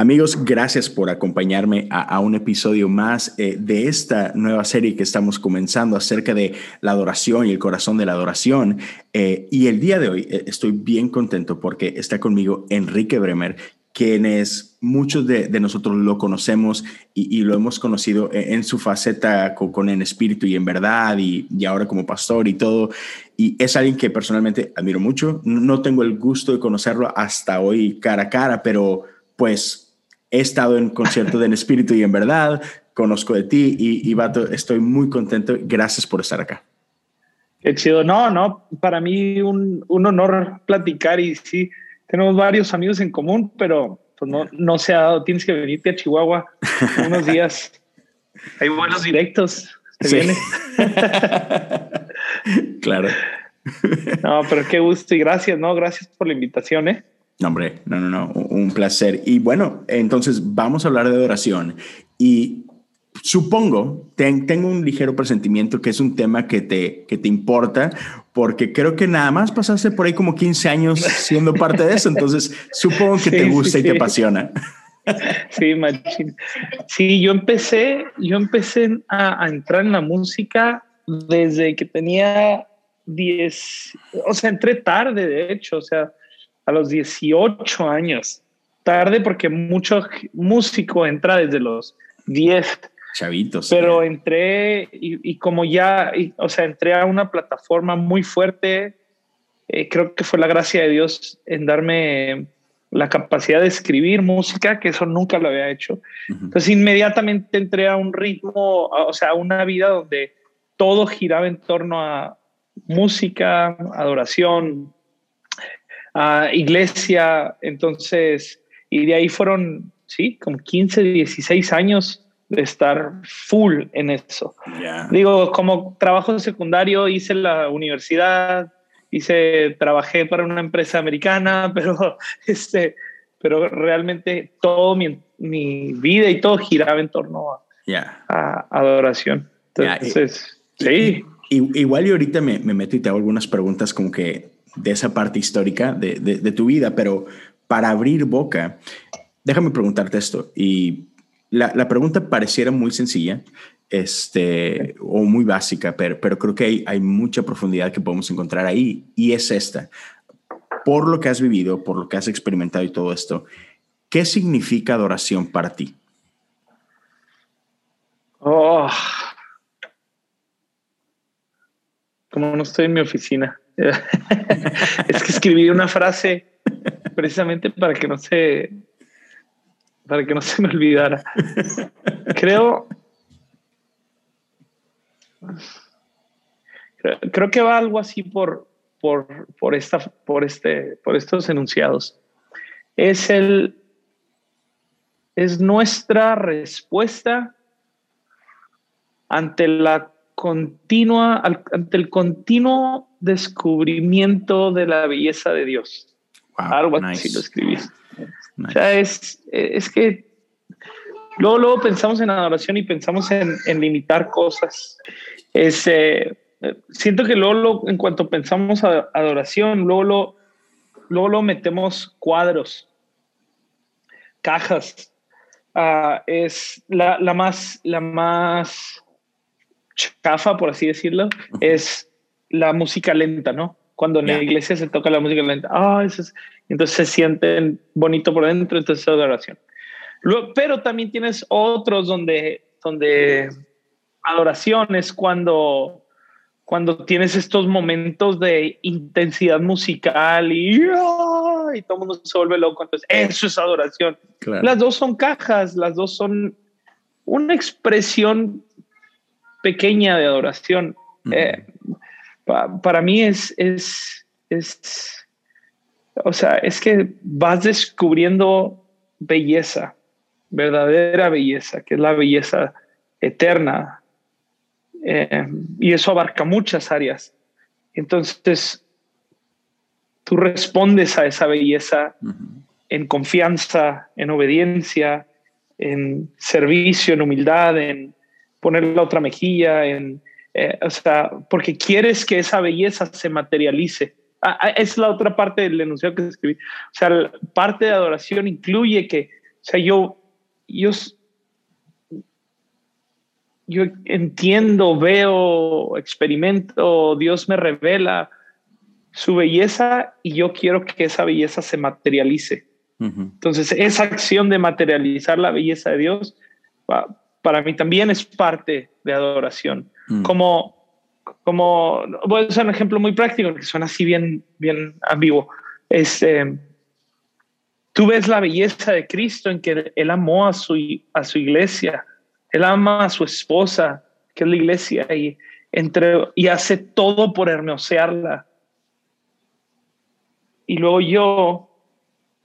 Amigos, gracias por acompañarme a, un episodio más eh, de esta nueva serie que estamos comenzando acerca de la adoración y el corazón de la adoración. Eh, y el día de hoy eh, estoy bien contento porque está conmigo Enrique Bremer, quienes muchos de, nosotros lo conocemos y, lo hemos conocido en, su faceta con, en espíritu y en verdad y, y, ahora como pastor y todo. Y es alguien que personalmente admiro mucho. No tengo el gusto de conocerlo hasta hoy cara a cara, pero pues he estado en concierto de En Espíritu y en Verdad, conozco de ti y, y Vato, estoy muy contento. Gracias por estar acá. Qué chido. No, no, para mí un, un honor platicar y sí, tenemos varios amigos en común, pero pues no, no se ha dado. Tienes que venirte a Chihuahua unos días. Hay buenos directos. viene. claro. No, pero qué gusto y gracias, ¿no? Gracias por la invitación, ¿eh? No, hombre, no, no, no, un placer. Y bueno, entonces vamos a hablar de adoración y supongo, tengo un ligero presentimiento que es un tema que te, que te importa, porque creo que nada más pasaste por ahí como 15 años siendo parte de eso, entonces supongo que te gusta y te apasiona. Sí, machín. Sí, yo empecé, yo empecé a, a entrar en la música desde que tenía 10, o sea, entré tarde, de hecho, o sea, a los 18 años. Tarde porque mucho músico entra desde los 10. Chavitos. Pero entré y, como ya, o sea, entré a una plataforma muy fuerte. Eh, creo que fue la gracia de Dios en darme la capacidad de escribir música, que eso nunca lo había hecho. Entonces inmediatamente entré a un ritmo, o sea, a una vida donde todo giraba en torno a música, adoración, iglesia, entonces, y de ahí fueron, sí, como 15, 16 años de estar full en eso. Digo, como trabajo secundario hice la universidad, hice, trabajé para una empresa americana, pero este, pero realmente todo mi, mi vida y todo giraba en torno a, a adoración. Entonces, sí. igual y ahorita me, me meto y te hago algunas preguntas como que de esa parte histórica de, de, tu vida, pero para abrir boca, déjame preguntarte esto. Y la, la pregunta pareciera muy sencilla este, o muy básica, pero, pero creo que hay, hay mucha profundidad que podemos encontrar ahí y es esta. Por lo que has vivido, por lo que has experimentado y todo esto, ¿qué significa adoración para ti? Oh. Como no estoy en mi oficina. es que escribí una frase precisamente para que no se para que no se me olvidara. Creo creo que va algo así por por por esta por este por estos enunciados. Es el es nuestra respuesta ante la continua, ante el continuo descubrimiento de la belleza de Dios. Algo así lo escribí. O sea, es, es que luego, luego pensamos en adoración y pensamos en, en limitar cosas. Es, eh, siento que luego, en cuanto pensamos a adoración, luego lo, luego lo metemos cuadros, cajas. Ah, es la, la, más, la más chafa, por así decirlo, es la música lenta, ¿no? Cuando en la iglesia se toca la música lenta, ah, entonces se sienten bonito por dentro, entonces es adoración. pero también tienes otros donde, donde adoración es cuando, cuando tienes estos momentos de intensidad musical y, ¡ah! y todo el mundo se vuelve loco. Entonces, eso es adoración. Las dos son cajas, las dos son una expresión pequeña de adoración. Eh, para mí es, es, es, o sea, es que vas descubriendo belleza, verdadera belleza, que es la belleza eterna. Eh, y eso abarca muchas áreas. Entonces, tú respondes a esa belleza en confianza, en obediencia, en servicio, en humildad, en poner la otra mejilla, en, eh, o sea, porque quieres que esa belleza se materialice. Ah, ah, es la otra parte del enunciado que escribí. O sea, parte de adoración incluye que, o sea, yo, yo, yo entiendo, veo, experimento, Dios me revela su belleza y yo quiero que esa belleza se materialice. Entonces, esa acción de materializar la belleza de Dios, para mí también es parte de adoración. Mm. Como, como, voy a usar un ejemplo muy práctico que suena así bien, bien ambiguo. Este, tú ves la belleza de Cristo en que Él amó a su, a su iglesia, Él ama a su esposa, que es la iglesia, y, entre, y hace todo por hermosearla. Y luego yo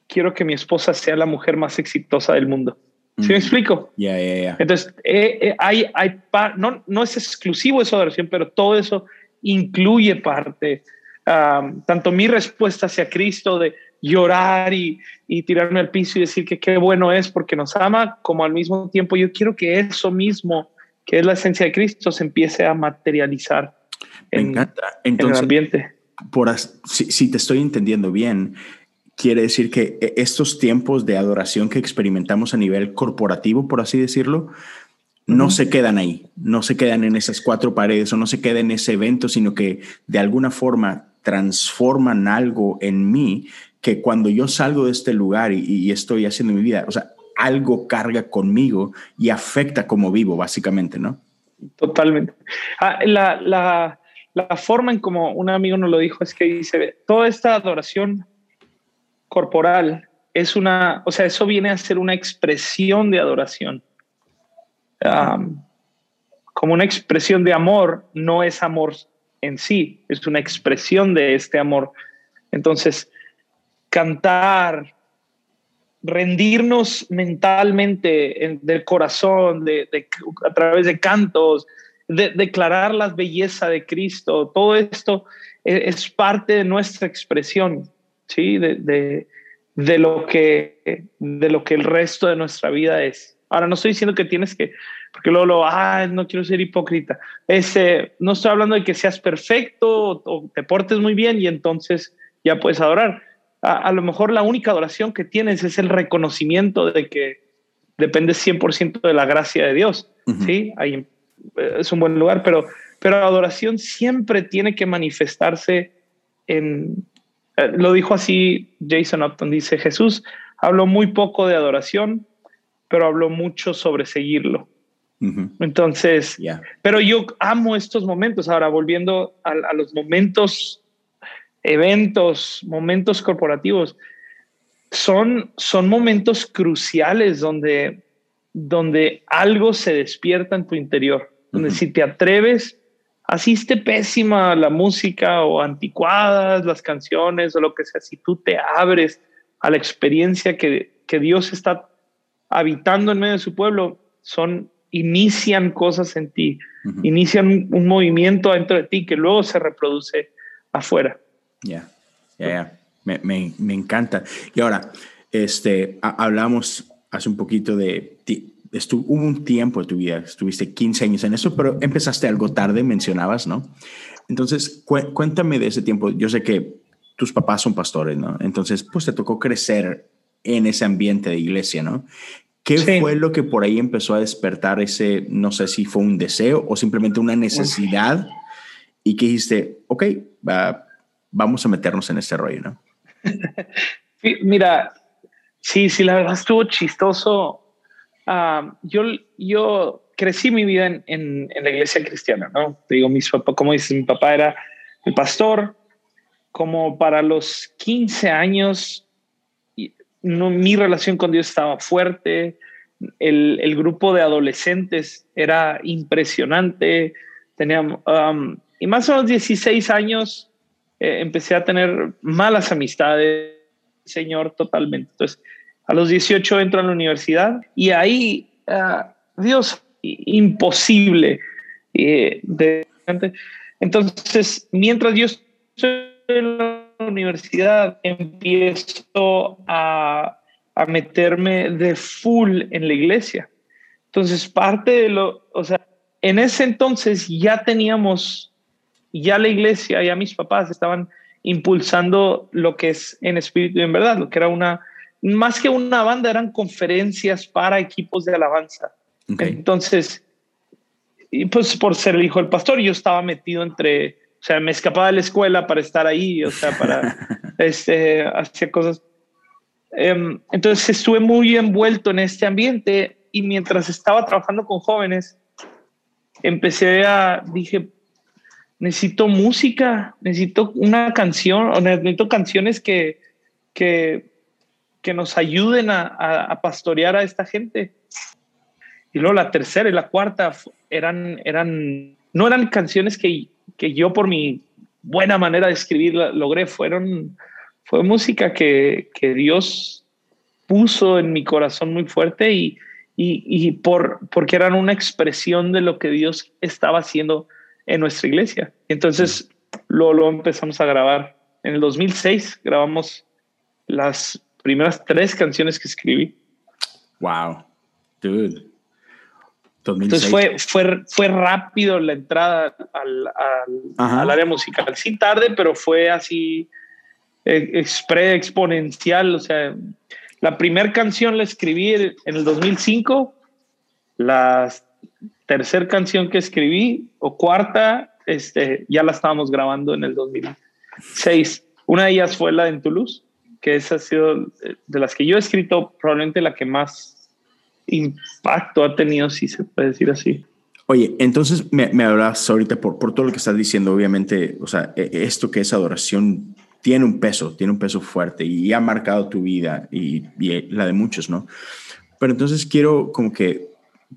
quiero que mi esposa sea la mujer más exitosa del mundo. ¿Sí me explico? Ya, ya, ya. Entonces, eh, eh, hay, hay no, no es exclusivo esa adoración, pero todo eso incluye parte. tanto mi respuesta hacia Cristo de llorar y, y, tirarme al piso y decir que qué bueno es porque nos ama, como al mismo tiempo yo quiero que eso mismo, que es la esencia de Cristo, se empiece a materializar en, en el ambiente. Por, si, si te estoy entendiendo bien, quiere decir que e, estos tiempos de adoración que experimentamos a nivel corporativo, por así decirlo, no se quedan ahí, no se quedan en esas cuatro paredes o no se quedan en ese evento, sino que de alguna forma transforman algo en mí que cuando yo salgo de este lugar y, estoy haciendo mi vida, o sea, algo carga conmigo y afecta cómo vivo, básicamente, ¿no? Totalmente. Ah, la, la, la forma en como un amigo nos lo dijo es que dice, toda esta adoración corporal es una, o sea, eso viene a ser una expresión de adoración. como una expresión de amor, no es amor en sí, es una expresión de este amor. Entonces, cantar, rendirnos mentalmente del corazón, de, a través de cantos, de, declarar la belleza de Cristo, todo esto es, es parte de nuestra expresión. ¿Sí? De, de, lo que, de lo que el resto de nuestra vida es. Ahora, no estoy diciendo que tienes que, porque luego lo, ah, no quiero ser hipócrita. Ese, no estoy hablando de que seas perfecto o, te portes muy bien y entonces ya puedes adorar. A, lo mejor la única adoración que tienes es el reconocimiento de que dependes 100% de la gracia de Dios. Sí, ahí es un buen lugar, pero, pero la adoración siempre tiene que manifestarse en, eh, lo dijo así Jason Upton, dice Jesús habló muy poco de adoración, pero habló mucho sobre seguirlo. Entonces, pero yo amo estos momentos. Ahora, volviendo a, los momentos, eventos, momentos corporativos, son, son momentos cruciales donde, donde algo se despierta en tu interior, donde si te atreves así esté pésima la música o anticuadas las canciones o lo que sea, si tú te abres a la experiencia que, que Dios está habitando en medio de su pueblo, son inician cosas en ti, inician un, movimiento dentro de ti que luego se reproduce afuera. Ya, ya, ya, me, me, me, encanta. Y ahora, este, hablamos hace un poquito de hubo un tiempo de tu vida, estuviste 15 años en eso, pero empezaste algo tarde, mencionabas, ¿no? Entonces, cuéntame de ese tiempo. Yo sé que tus papás son pastores, ¿no? Entonces, pues te tocó crecer en ese ambiente de iglesia, ¿no? ¿Qué fue lo que por ahí empezó a despertar ese, no sé si fue un deseo o simplemente una necesidad y que dijiste, ok, vamos a meternos en este rollo, ¿no? Mira, sí, sí, la verdad estuvo chistoso Ah, yo, yo crecí mi vida en, en, la iglesia cristiana, ¿no? Te digo, mis como dices, mi papá era el pastor. Como para los 15 años, no, mi relación con Dios estaba fuerte. El, el grupo de adolescentes era impresionante. Teníamos, um, y más o menos 16 años eh, empecé a tener malas amistades, Señor, totalmente. Entonces, a los 18 entro a la universidad y ahí, uh, Dios, imposible. Eh, entonces, mientras yo estoy en la la universidad, empiezo a, a meterme de full en la iglesia. Entonces, parte de lo, o sea, en ese entonces ya teníamos, ya la iglesia, ya mis papás estaban impulsando lo que es en espíritu y en verdad, lo que era una, más que una banda, eran conferencias para equipos de alabanza. Entonces, y pues por ser el hijo del pastor, yo estaba metido entre, o sea, me escapaba de la escuela para estar ahí, o sea, para este, hacer cosas. Em, entonces estuve muy envuelto en este ambiente y mientras estaba trabajando con jóvenes, empecé a, dije, necesito música, necesito una canción, o necesito canciones que, que, que nos ayuden a, a, pastorear a esta gente. Y luego la tercera y la cuarta eran, eran, no eran canciones que, que yo por mi buena manera de escribir logré, fueron, fue música que, que Dios puso en mi corazón muy fuerte y, y, y, por, porque eran una expresión de lo que Dios estaba haciendo en nuestra iglesia. Entonces lo, lo empezamos a grabar. En el 2006 grabamos las primeras tres canciones que escribí. Wow, dude. Entonces fue, fue, fue rápido la entrada al, al, área musical. Sí, tarde, pero fue así eh, expre, exponencial. O sea, la primera canción la escribí en el 2005, la tercera canción que escribí, o cuarta, este, ya la estábamos grabando en el 2006. Una de ellas fue la de En Toulouse, que esa ha sido de las que yo he escrito, probablemente la que más impacto ha tenido, si se puede decir así. Oye, entonces me, me hablas ahorita por, por todo lo que estás diciendo, obviamente, o sea, e, esto que es adoración tiene un peso, tiene un peso fuerte y ha marcado tu vida y, la de muchos, ¿no? Pero entonces quiero como que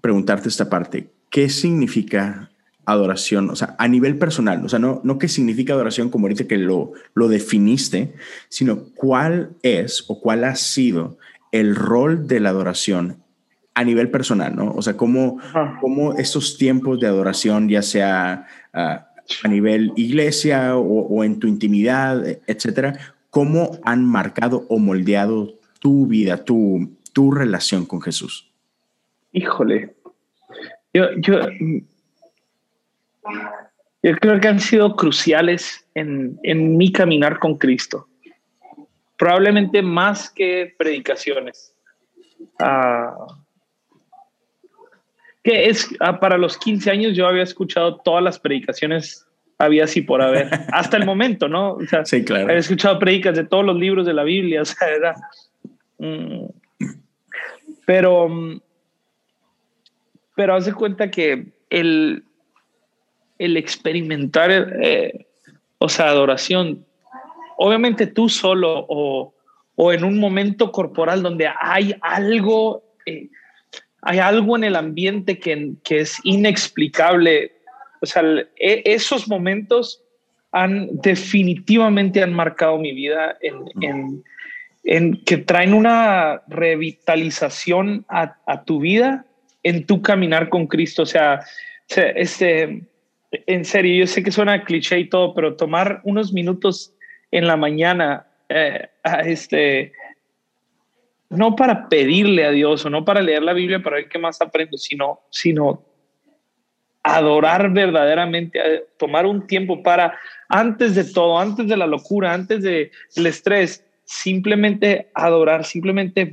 preguntarte esta parte, ¿qué significa adoración? O sea, a nivel personal, o sea, no, no qué significa adoración como ahorita que lo, lo definiste, sino cuál es o cuál ha sido el rol de la adoración a nivel personal, ¿no? O sea, cómo, cómo estos tiempos de adoración, ya sea ah, a nivel iglesia o, en tu intimidad, etcétera, cómo han marcado o moldeado tu vida, tu, tu relación con Jesús. Híjole, yo, yo, yo creo que han sido cruciales en, en mi caminar con Cristo. Probablemente más que predicaciones. Uh, que es ah, para los 15 años yo había escuchado todas las predicaciones había así por haber hasta el momento, ¿no? O sea, sí, claro. Había escuchado predicas de todos los libros de la Biblia, o sea, era mm, pero mm, pero hace cuenta que el el experimentar eh, o sea, adoración obviamente tú solo o, o en un momento corporal donde hay algo eh, hay algo en el ambiente que, que es inexplicable. O sea, e, esos momentos han definitivamente han marcado mi vida en, en, que traen una revitalización a, a, tu vida en tu caminar con Cristo. O sea, este, en serio, yo sé que suena cliché y todo, pero tomar unos minutos en la mañana eh, a este, no para pedirle a Dios o no para leer la Biblia para ver qué más aprendo, sino, sino adorar verdaderamente, tomar un tiempo para, antes de todo, antes de la locura, antes del estrés, simplemente adorar, simplemente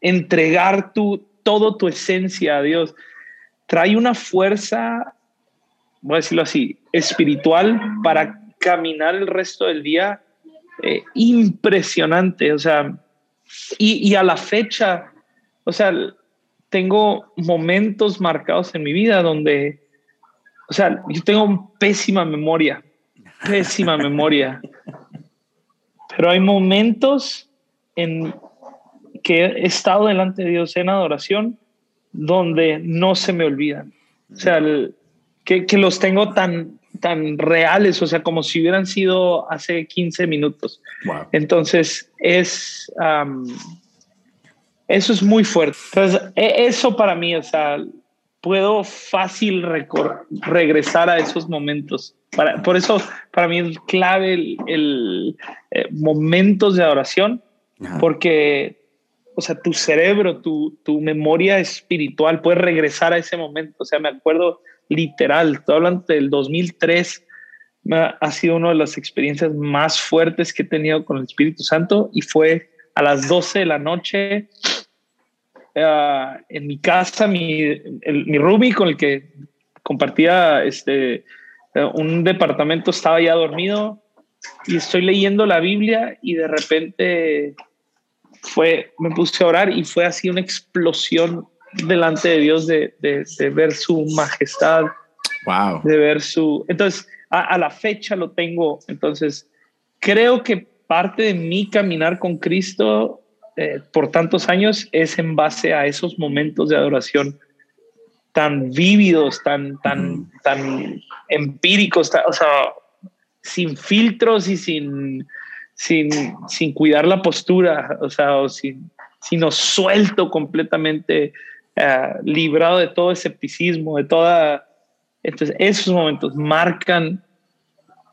entregar tu, todo tu esencia a Dios. Trae una fuerza, voy a decirlo así, espiritual para caminar el resto del día eh, impresionante. O sea, y, a la fecha, o sea, tengo momentos marcados en mi vida donde, o sea, yo tengo pésima memoria, pésima memoria, pero hay momentos en que he estado delante de Dios en adoración donde no se me olvidan. O sea, que, que, los tengo tan, tan reales, o sea, como si hubieran sido hace 15 minutos. Entonces, es, eso es muy fuerte. Entonces, e, eso para mí, o sea, puedo fácil regresar a esos momentos. Para, por eso, para mí es clave el, el eh, momentos de adoración, porque, o sea, tu cerebro, tu, tu memoria espiritual puede regresar a ese momento. O sea, me acuerdo literal, estoy hablando del 2003, ha sido una de las experiencias más fuertes que he tenido con el Espíritu Santo y fue a las 12 de la noche uh, en mi casa, mi, mi roomie con el que compartía este, uh, un departamento estaba ya dormido y estoy leyendo la Biblia y de repente fue, me puse a orar y fue así una explosión delante de Dios de, de, de ver su majestad. Wow. De ver su... Entonces, a, a, la fecha lo tengo. Entonces, creo que parte de mi caminar con Cristo eh, por tantos años es en base a esos momentos de adoración tan vívidos, tan, tan, tan empíricos, o sea, sin filtros y sin, sin, sin cuidar la postura, o sea, o sin, sino suelto completamente, uh, librado de todo escepticismo, de toda... Entonces, esos momentos marcan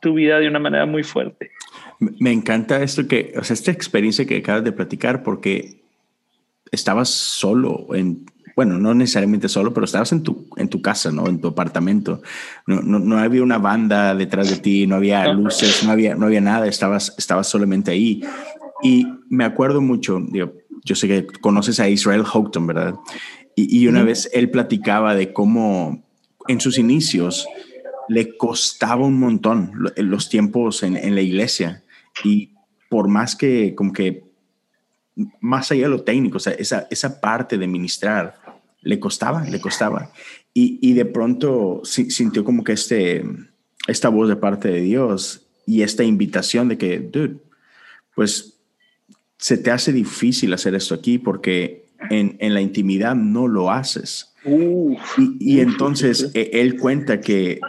tu vida de una manera muy fuerte. Me encanta esto que, o sea, esta experiencia que acabas de platicar, porque estabas solo en, bueno, no necesariamente solo, pero estabas en tu, en tu casa, ¿no? En tu apartamento. No, no, no había una banda detrás de ti, no había luces, no había, no había nada, estabas, estabas solamente ahí. Y me acuerdo mucho, digo, yo sé que conoces a Israel Houghton, ¿verdad? Y, y una vez él platicaba de cómo en sus inicios le costaba un montón los tiempos en, en la iglesia y por más que, como que, más allá de lo técnico, o sea, esa, esa parte de ministrar, le costaba, le costaba. Y, y de pronto sintió como que este, esta voz de parte de Dios y esta invitación de que, dude, pues se te hace difícil hacer esto aquí porque en, en la intimidad no lo haces. y, y, entonces e, él cuenta que,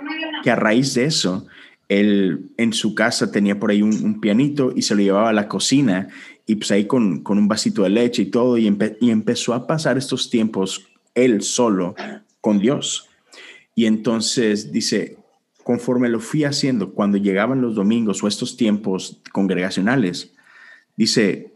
que a raíz de eso, él en su casa tenía por ahí un, pianito y se lo llevaba a la cocina y pues ahí con, con un vasito de leche y todo y, y, empezó a pasar estos tiempos él solo con Dios. Y entonces dice, conforme lo fui haciendo, cuando llegaban los domingos o estos tiempos congregacionales, dice,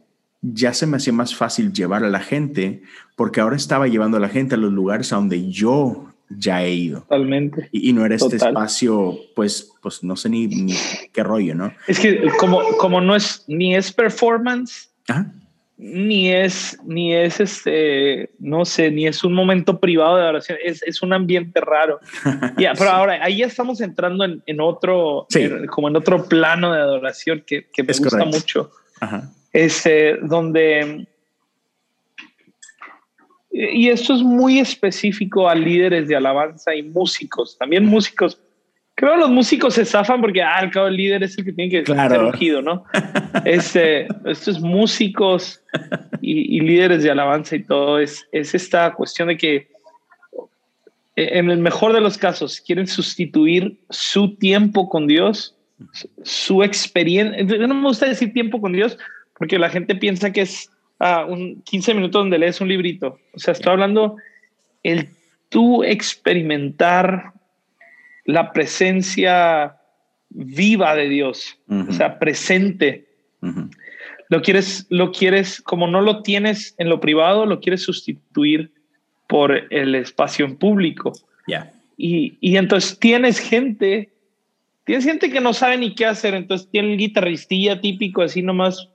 ya se me hacía más fácil llevar a la gente porque ahora estaba llevando a la gente a los lugares a donde yo ya he ido. Totalmente. Y, y no era este espacio, pues, pues no sé ni, ni, qué rollo, ¿no? Es que como, como no es, ni es performance, Ajá. ni es, ni es este, no sé, ni es un momento privado de oración, es, es un ambiente raro. yeah, pero sí. ahora, ahí ya estamos entrando en, en otro, sí. en, como en otro plano de adoración que, que me es gusta correcto. mucho. Ajá. Este, donde y esto es muy específico a líderes de alabanza y músicos, también músicos. Creo que los músicos se zafan porque ah, al cabo el líder es el que tiene que claro. ser ungido, ¿no? Este, esto es músicos y, y, líderes de alabanza y todo. Es, es esta cuestión de que en el mejor de los casos quieren sustituir su tiempo con Dios, su experiencia. No me gusta decir tiempo con Dios porque la gente piensa que es uh, un 15 minutos donde lees un librito. O sea, estoy hablando el tú experimentar la presencia viva de Dios, uh -huh. o sea, presente. Uh -huh. Lo quieres, lo quieres, como no lo tienes en lo privado, lo quieres sustituir por el espacio en público. Yeah. Y, y entonces tienes gente, tienes gente que no sabe ni qué hacer, entonces tiene el guitarristilla típico, así nomás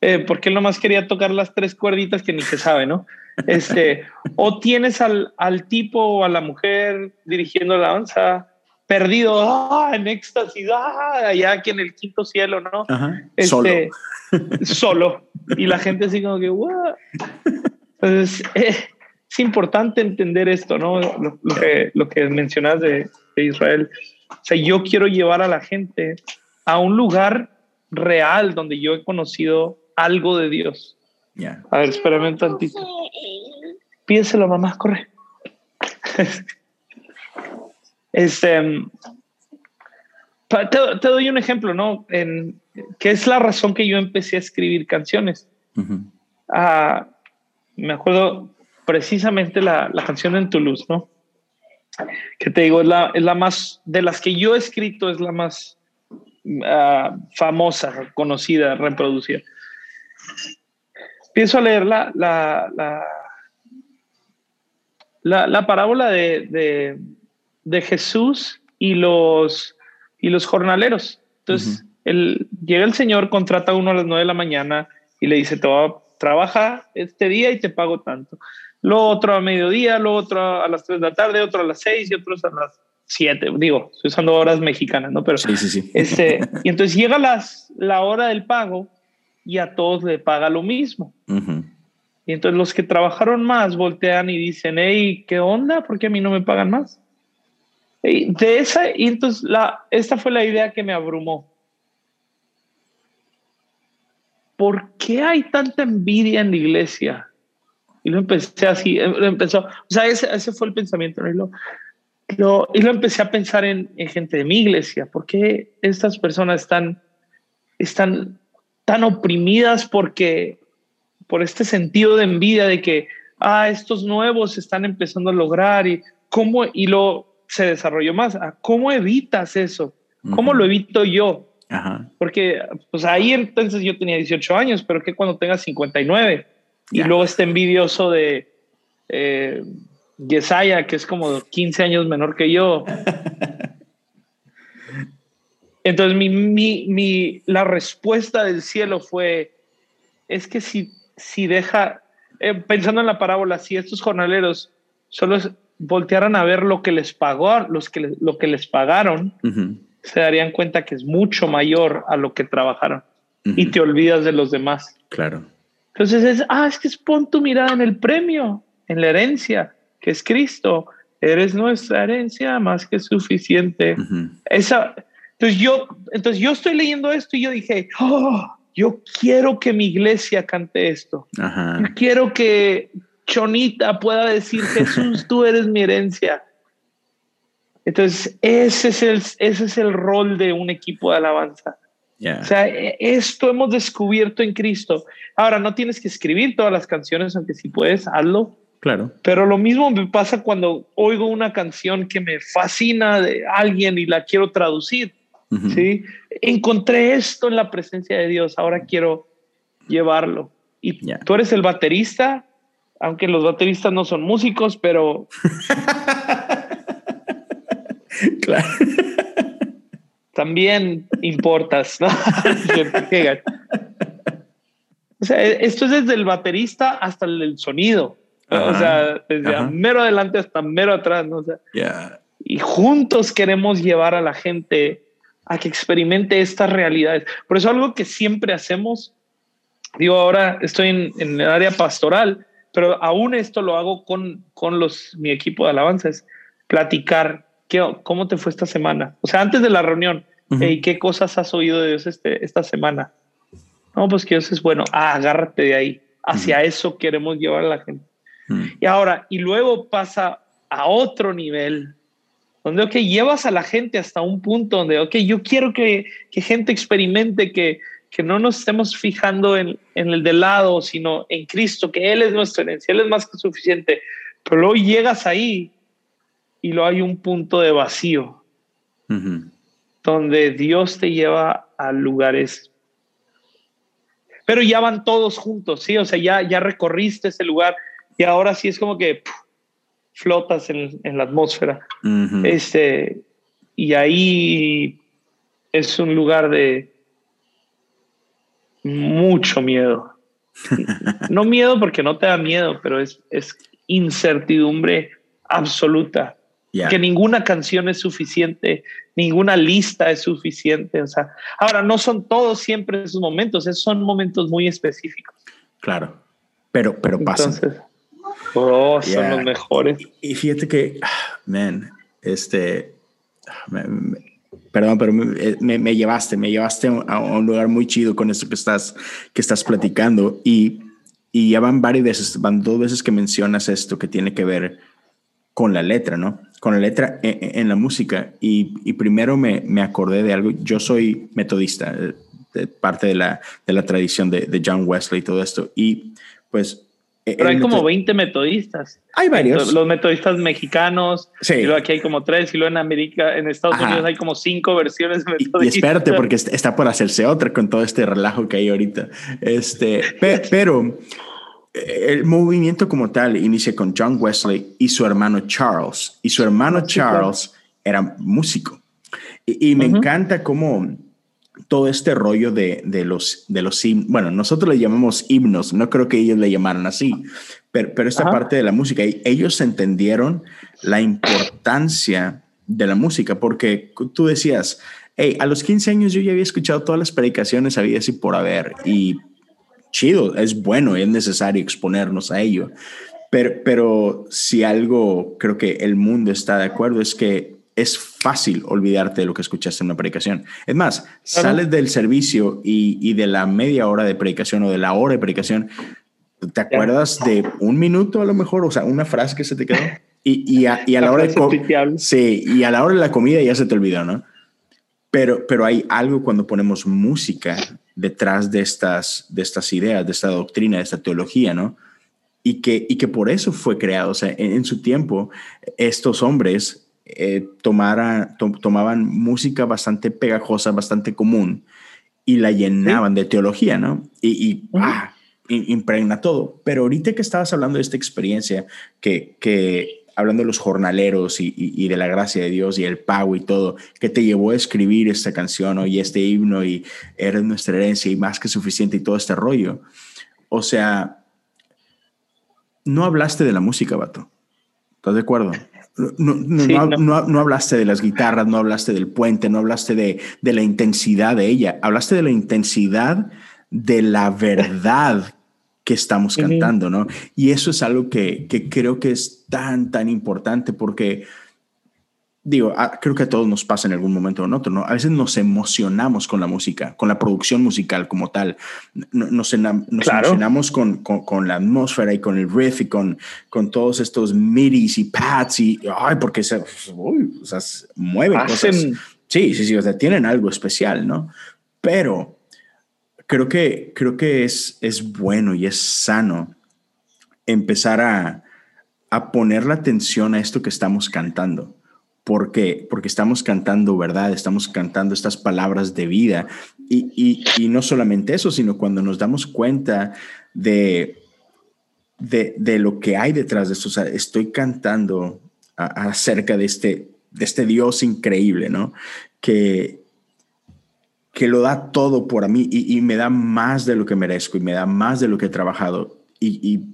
eh, porque él nomás quería tocar las tres cuerditas que ni se sabe, ¿no? Este, o tienes al, al tipo o a la mujer dirigiendo la danza perdido ¡ah! en éxtasis, ¡ah! allá aquí en el quinto cielo, ¿no? Ajá. Este, solo. solo. Y la gente así como que. Entonces, eh, es importante entender esto, ¿no? Lo, lo, que, lo que mencionas de, de Israel. O sea, yo quiero llevar a la gente a un lugar real donde yo he conocido algo de Dios. Yeah. A ver, espérame un tantito. Pídeselo, mamá, corre. este, te, te, doy un ejemplo, ¿no? En, que es la razón que yo empecé a escribir canciones. Uh -huh. uh, me acuerdo, precisamente la, la canción en Toulouse, ¿no? Que te digo, es la, es la más, de las que yo he escrito, es la más uh, famosa, conocida, reproducida. A leer la, la, la, la, la parábola de, de, de, Jesús y los, y los jornaleros. Entonces, uh -huh. el, llega el Señor, contrata a uno a las nueve de la mañana y le dice, te voy a trabaja este día y te pago tanto. Lo otro a mediodía, lo otro a las 3 de la tarde, otro a las 6 y otros a las 7. Digo, estoy usando horas mexicanas, ¿no? Pero sí, sí, sí. Este, y entonces llega las, la hora del pago y a todos le paga lo mismo. Uh -huh. Y entonces los que trabajaron más voltean y dicen, hey, ¿qué onda? ¿Por qué a mí no me pagan más? Y de esa, y entonces la, esta fue la idea que me abrumó. ¿por qué hay tanta envidia en la iglesia? Y lo empecé así, lo empezó, o sea, ese, ese fue el pensamiento, ¿no? Y lo, lo, y lo empecé a pensar en, en, gente de mi iglesia, ¿por qué estas personas están, están tan oprimidas porque, por este sentido de envidia de que, ah, estos nuevos están empezando a lograr y cómo, y lo se desarrolló más, ¿cómo evitas eso? ¿Cómo uh -huh. lo evito yo? Ajá. Porque pues ahí entonces yo tenía 18 años, pero que cuando tenga 59 yeah. y luego este envidioso de eh, Yesaya, que es como 15 años menor que yo. Entonces mi, mi, mi, la respuesta del cielo fue, es que si, si deja, eh, pensando en la parábola, si estos jornaleros solo voltearan a ver lo que les pagó, los que, lo que les pagaron, uh -huh se darían cuenta que es mucho mayor a lo que trabajaron uh -huh. y te olvidas de los demás. Claro. Entonces es, ah, es que es pon tu mirada en el premio, en la herencia, que es Cristo. Eres nuestra herencia más que suficiente. Uh -huh. Esa, entonces yo, entonces yo estoy leyendo esto y yo dije, oh, yo quiero que mi iglesia cante esto. Yo quiero que Chonita pueda decir, Jesús, tú eres mi herencia. Entonces, ese es el, ese es el rol de un equipo de alabanza. Yeah. O sea, e, esto hemos descubierto en Cristo. Ahora, no tienes que escribir todas las canciones, aunque si puedes, hazlo. Claro. Pero lo mismo me pasa cuando oigo una canción que me fascina de alguien y la quiero traducir. Uh -huh. ¿sí? Encontré esto en la presencia de Dios, ahora quiero llevarlo. Y yeah. tú eres el baterista, aunque los bateristas no son músicos, pero... Claro. También importas, ¿no? o sea, esto es desde el baterista hasta el sonido. O sea, desde ajá. mero adelante hasta mero atrás, ¿no? O sea, yeah. Y juntos queremos llevar a la gente a que experimente estas realidades. Por eso algo que siempre hacemos, digo, ahora estoy en, en el área pastoral, pero aún esto lo hago con, con los, mi equipo de alabanza, es platicar ¿Qué, ¿Cómo te fue esta semana? O sea, antes de la reunión, uh -huh. hey, ¿qué cosas has oído de Dios este, esta semana? No, pues que Dios es bueno. Ah, agárrate de ahí. Hacia uh -huh. eso queremos llevar a la gente. Uh -huh. Y ahora, y luego pasa a otro nivel, donde, ok, llevas a la gente hasta un punto donde, ok, yo quiero que, que gente experimente que, que no nos estemos fijando en, en el de lado, sino en Cristo, que Él es nuestra herencia, Él es más que suficiente. Pero luego llegas ahí y luego hay un punto de vacío uh -huh. donde Dios te lleva a lugares pero ya van todos juntos sí o sea ya ya recorriste ese lugar y ahora sí es como que flotas en, en, la atmósfera uh -huh. este y ahí es un lugar de mucho miedo no miedo porque no te da miedo pero es, es incertidumbre absoluta Yeah. Que ninguna canción es suficiente, ninguna lista es suficiente. O sea, ahora no son todos siempre esos momentos, son momentos muy específicos. Claro, pero, pero pasan. Entonces, oh, son yeah. los mejores. Y, y, fíjate que, man, este, me, me, perdón, pero me, me, llevaste, me llevaste a un lugar muy chido con esto que estás, que estás platicando. Y, y ya van varias veces, van dos veces que mencionas esto que tiene que ver con la letra, ¿no? Con la letra en, en la música. Y, y primero me, me, acordé de algo. Yo soy metodista, de parte de la, de la tradición de, de, John Wesley y todo esto. Y pues Eh, Pero hay como 20 metodistas. Hay varios. Los metodistas mexicanos. Sí. Y luego aquí hay como tres. Y luego en América, en Estados Unidos hay como cinco versiones metodistas. Y, espérate, porque está por hacerse otra con todo este relajo que hay ahorita. Este, pero eh, el movimiento como tal inicia con John Wesley y su hermano Charles. Y su hermano Charles era músico. Y, me encanta cómo todo este rollo de, de los, de los bueno, nosotros le llamamos himnos, no creo que ellos le llamaran así, pero, pero esta parte de la música, ellos entendieron la importancia de la música, porque tú decías, hey, a los 15 años yo ya había escuchado todas las predicaciones, había así por haber, y chido, es bueno, es necesario exponernos a ello. Pero, pero si algo creo que el mundo está de acuerdo es que es fácil olvidarte de lo que escuchaste en una predicación. Es más, sales del servicio y, de la media hora de predicación o de la hora de predicación, ¿te acuerdas de un minuto a lo mejor? O sea, una frase que se te quedó. Y, a, la hora de sí, y a la hora de la comida ya se te olvidó, ¿no? Pero, pero hay algo cuando ponemos música detrás de estas, de estas ideas, de esta doctrina, de esta teología, ¿no? Y que, y que por eso fue creado. O sea, en su tiempo, estos hombres eh, tomaban música bastante pegajosa, bastante común, y la llenaban de teología, ¿no? Y, ah, impregna todo. Pero ahorita que estabas hablando de esta experiencia, que, que hablando de los jornaleros y, de la gracia de Dios y el pago y todo, que te llevó a escribir esta canción y este himno y eres nuestra herencia y más que suficiente y todo este rollo. O sea, no hablaste de la música, vato. ¿Estás de acuerdo? No, no, hablaste de las guitarras, no hablaste del puente, no hablaste de, de, la intensidad de ella, hablaste de la intensidad de la verdad que estamos cantando, ¿no? Y eso es algo que, que creo que es tan, tan importante porque digo, ah, creo que a todos nos pasa en algún momento o en otro, ¿no? A veces nos emocionamos con la música, con la producción musical como tal. Nos, emocionamos con, con, la atmósfera y con el riff y con, con todos estos midis y pads y, ay, porque se, uy, o sea, mueven cosas. Sí, sí, sí, o sea, tienen algo especial, ¿no? Pero creo que, creo que es, es bueno y es sano empezar a, a poner la atención a esto que estamos cantando porque, porque estamos cantando verdad, estamos cantando estas palabras de vida. Y, y, no solamente eso, sino cuando nos damos cuenta de, de, de lo que hay detrás de esto. O sea, estoy cantando acerca de este, de este Dios increíble, ¿no? Que, que lo da todo por mí y, me da más de lo que merezco y me da más de lo que he trabajado. Y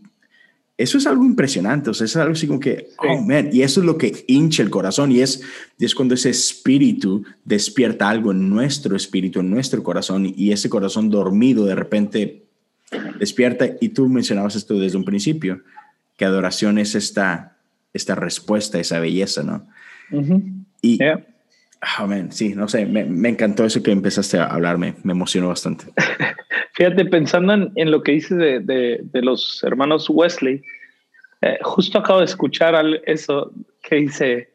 eso es algo impresionante, o sea, es algo así como que, oh, man, y eso es lo que hincha el corazón y es, es cuando ese espíritu despierta algo en nuestro espíritu, en nuestro corazón y ese corazón dormido de repente despierta y tú mencionabas esto desde un principio, que adoración es esta, esta respuesta, esa belleza, ¿no? Y, oh, man, sí, no sé, me, me, encantó eso que empezaste a hablarme, me emocionó bastante. Fíjate, pensando en, lo que dices de, de, los hermanos Wesley, eh, justo acabo de escuchar eso que dice,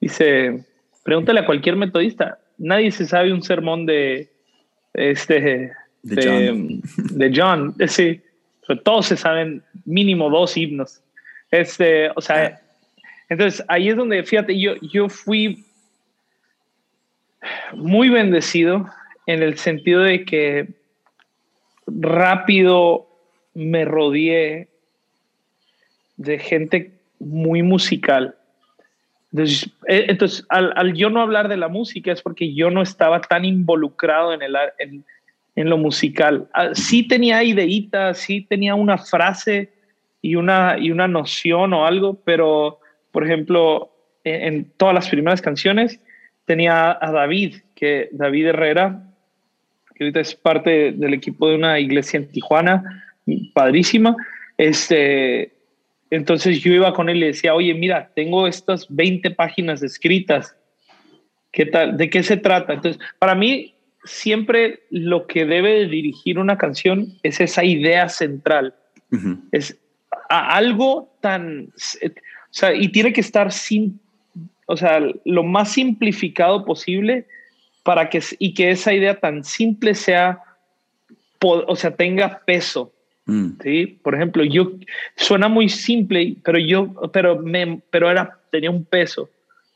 dice, pregúntale a cualquier metodista, nadie se sabe un sermón de, este, de, John, de John sí, pero todos se saben mínimo dos himnos. Este, o sea, entonces ahí es donde, fíjate, yo, yo fui muy bendecido en el sentido de que rápido me rodeé de gente muy musical. Entonces, eh, al, yo no hablar de la música es porque yo no estaba tan involucrado en, el, en, lo musical. Ah, sí tenía ideitas, sí tenía una frase y una, y una noción o algo, pero, por ejemplo, en todas las primeras canciones tenía a David, que David Herrera que ahorita es parte del equipo de una iglesia en Tijuana, padrísima. Este, entonces yo iba con él y le decía, oye, mira, tengo estas 20 páginas escritas. ¿Qué tal? ¿De qué se trata? Entonces, para mí, siempre lo que debe dirigir una canción es esa idea central. Es algo tan... O sea, y tiene que estar sin... O sea, lo más simplificado posible para que y que esa idea tan simple sea, o sea, tenga peso. Mm. Sí, por ejemplo, yo suena muy simple, pero yo, pero me, pero era, tenía un peso.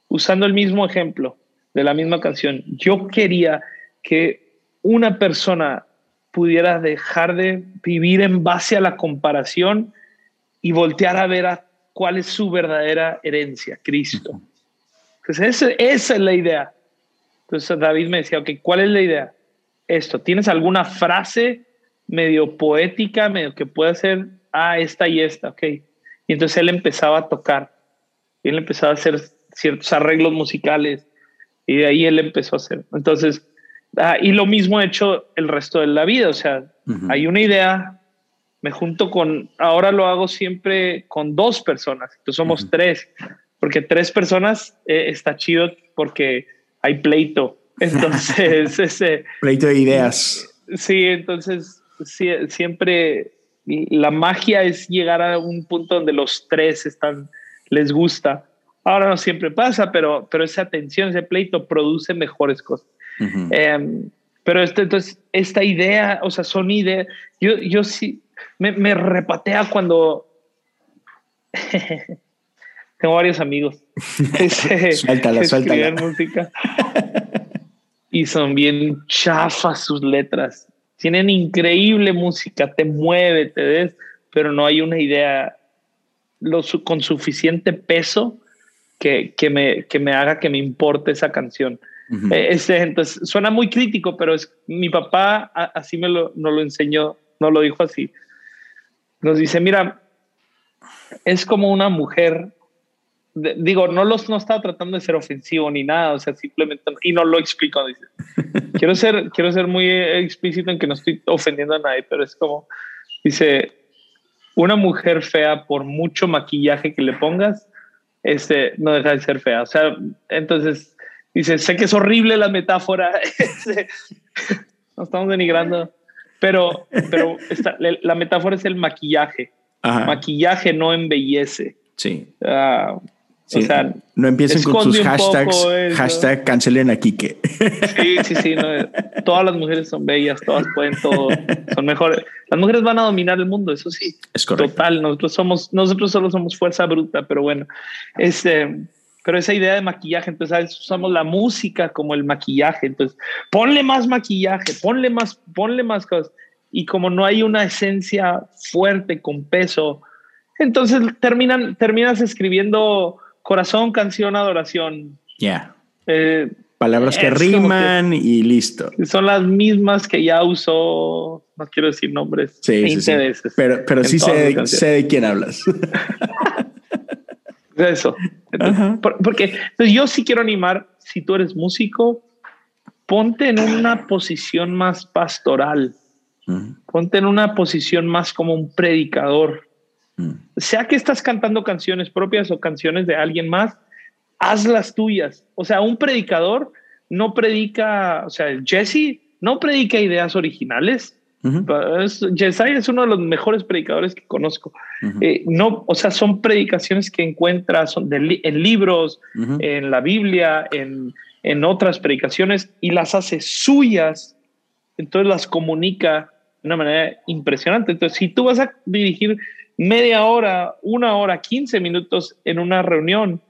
Usando el mismo ejemplo de la misma canción, yo quería que una persona pudiera dejar de vivir en base a la comparación y voltear a ver a cuál es su verdadera herencia, Cristo. Entonces, esa, es la idea. Entonces, David me decía, ok, ¿cuál es la idea? Esto, ¿tienes alguna frase medio poética, medio que pueda ser, ah, esta y esta, ok? Y entonces él empezaba a tocar, y él empezaba a hacer ciertos arreglos musicales, y de ahí él empezó a hacer. Entonces, ah, y lo mismo he hecho el resto de la vida, o sea, hay una idea, me junto con, ahora lo hago siempre con dos personas, entonces somos tres, porque tres personas eh, está chido porque hay pleito, entonces ese... pleito de ideas. Sí, entonces siempre la magia es llegar a un punto donde los tres están, les gusta. Ahora no siempre pasa, pero, pero esa atención, ese pleito produce mejores cosas. Em, pero este, entonces, esta idea, o sea, son ideas, yo, yo sí, me, me repatea cuando tengo varios amigos que suéltala, suéltala. música y son bien chafas sus letras. Tienen increíble música, te mueve, te des, pero no hay una idea con suficiente peso que, que, me, que me haga que me importe esa canción. Este, entonces, suena muy crítico, pero es, mi papá así me lo, no lo enseñó, no lo dijo así. Nos dice, mira, es como una mujer, digo, no los no estaba tratando de ser ofensivo ni nada, o sea, simplemente, y no lo explico, dice. quiero ser, quiero ser muy explícito en que no estoy ofendiendo a nadie, pero es como, dice, una mujer fea, por mucho maquillaje que le pongas, este, no deja de ser fea. O sea, entonces, dice, sé que es horrible la metáfora, este, no estamos denigrando, pero, pero la metáfora es el maquillaje. Maquillaje no embellece. Sí. Uh, o sea, no empiecen con sus hashtags, hashtag cancelen a Kike. Sí, sí, sí. todas las mujeres son bellas, todas pueden todo, son mejores. Las mujeres van a dominar el mundo, eso sí. Es correcto. Total, nosotros somos, nosotros solo somos fuerza bruta, pero bueno, este, pero esa idea de maquillaje, entonces usamos la música como el maquillaje, entonces ponle más maquillaje, ponle más, ponle más cosas. Y como no hay una esencia fuerte con peso, entonces terminan, terminas escribiendo corazón, canción, adoración. Ya. Eh, Palabras que riman y listo. Son las mismas que ya usó, no quiero decir nombres, sí, sí, Pero, pero sí sé, sé, de quién hablas. Eso. porque pues yo sí quiero animar, si tú eres músico, ponte en una posición más pastoral. Ponte en una posición más como un predicador. Sea que estás cantando canciones propias o canciones de alguien más, haz las tuyas. O sea, un predicador no predica, o sea, Jesse no predica ideas originales. Jesse es uno de los mejores predicadores que conozco. Eh, no, o sea, son predicaciones que encuentras son en libros, en la Biblia, en, en otras predicaciones y las hace suyas. Entonces las comunica de una manera impresionante. Entonces, si tú vas a dirigir media hora, una hora, 15 minutos en una reunión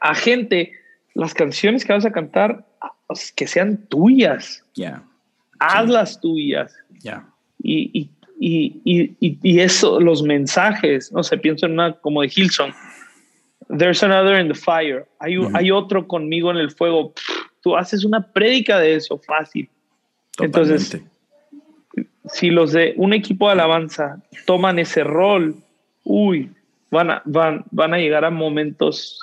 a gente, las canciones que vas a cantar, pues, que sean tuyas. Ya. Hazlas tuyas. Ya. Y, y, y, y, eso, los mensajes, no sé, pienso en una como de Hilson. There's another in the fire. Hay, hay otro conmigo en el fuego. tú haces una prédica de eso fácil. Entonces, si los de un equipo de alabanza toman ese rol, uy, van a, van, van a llegar a momentos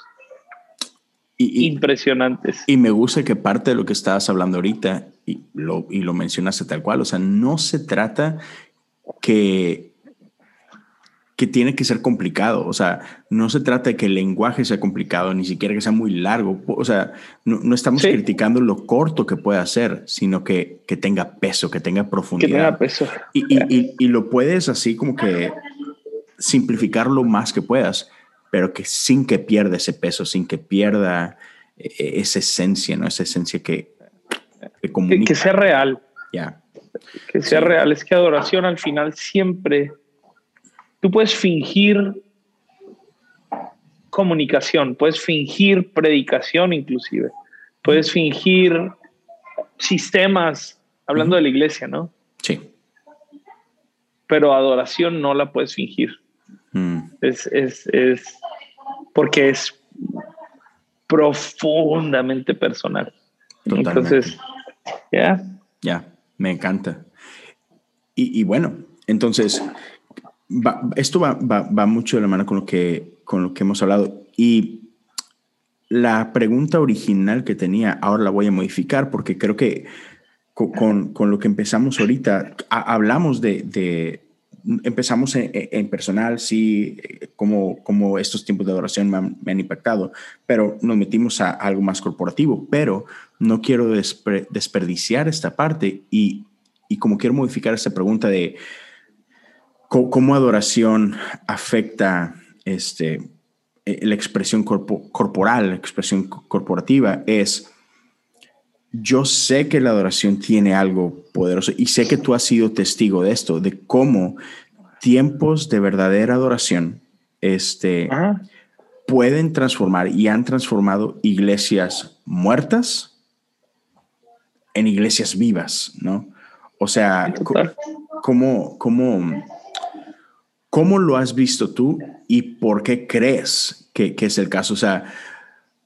impresionantes. Y me gusta que parte de lo que estabas hablando ahorita, y lo, y lo mencionaste tal cual, o sea, no se trata que que tiene que ser complicado. O sea, no se trata de que el lenguaje sea complicado, ni siquiera que sea muy largo. O sea, no, estamos criticando lo corto que pueda ser, sino que, que tenga peso, que tenga profundidad. Que tenga peso. Y, y, y, lo puedes así como que simplificar lo más que puedas, pero que sin que pierda ese peso, sin que pierda eh, esa esencia, ¿no? Esa esencia que, que comunica. Que, sea real. Ya. que sea real, es que adoración al final siempre, tú puedes fingir comunicación, puedes fingir predicación inclusive, puedes fingir sistemas, hablando de la iglesia, ¿no? Sí. Pero adoración no la puedes fingir. Mm. Es, es, es porque es profundamente personal. Entonces, ya. Ya, me encanta. Y, bueno, entonces, esto va, va, mucho de la mano con lo, que, con lo que hemos hablado. Y la pregunta original que tenía, ahora la voy a modificar porque creo que con, con, lo que empezamos ahorita, hablamos de, de empezamos en, personal, sí, como, como estos tiempos de adoración me han, impactado, pero nos metimos a, algo más corporativo, pero no quiero desperdiciar esta parte y, y, como quiero modificar esta pregunta de cómo, adoración afecta este, eh, la expresión corporal, la expresión corporativa, es yo sé que la adoración tiene algo poderoso y sé que tú has sido testigo de esto, de cómo tiempos de verdadera adoración este, pueden transformar y han transformado iglesias muertas en iglesias vivas, ¿no? O sea, ¿cómo, cómo, cómo lo has visto tú y por qué crees que, que es el caso? O sea,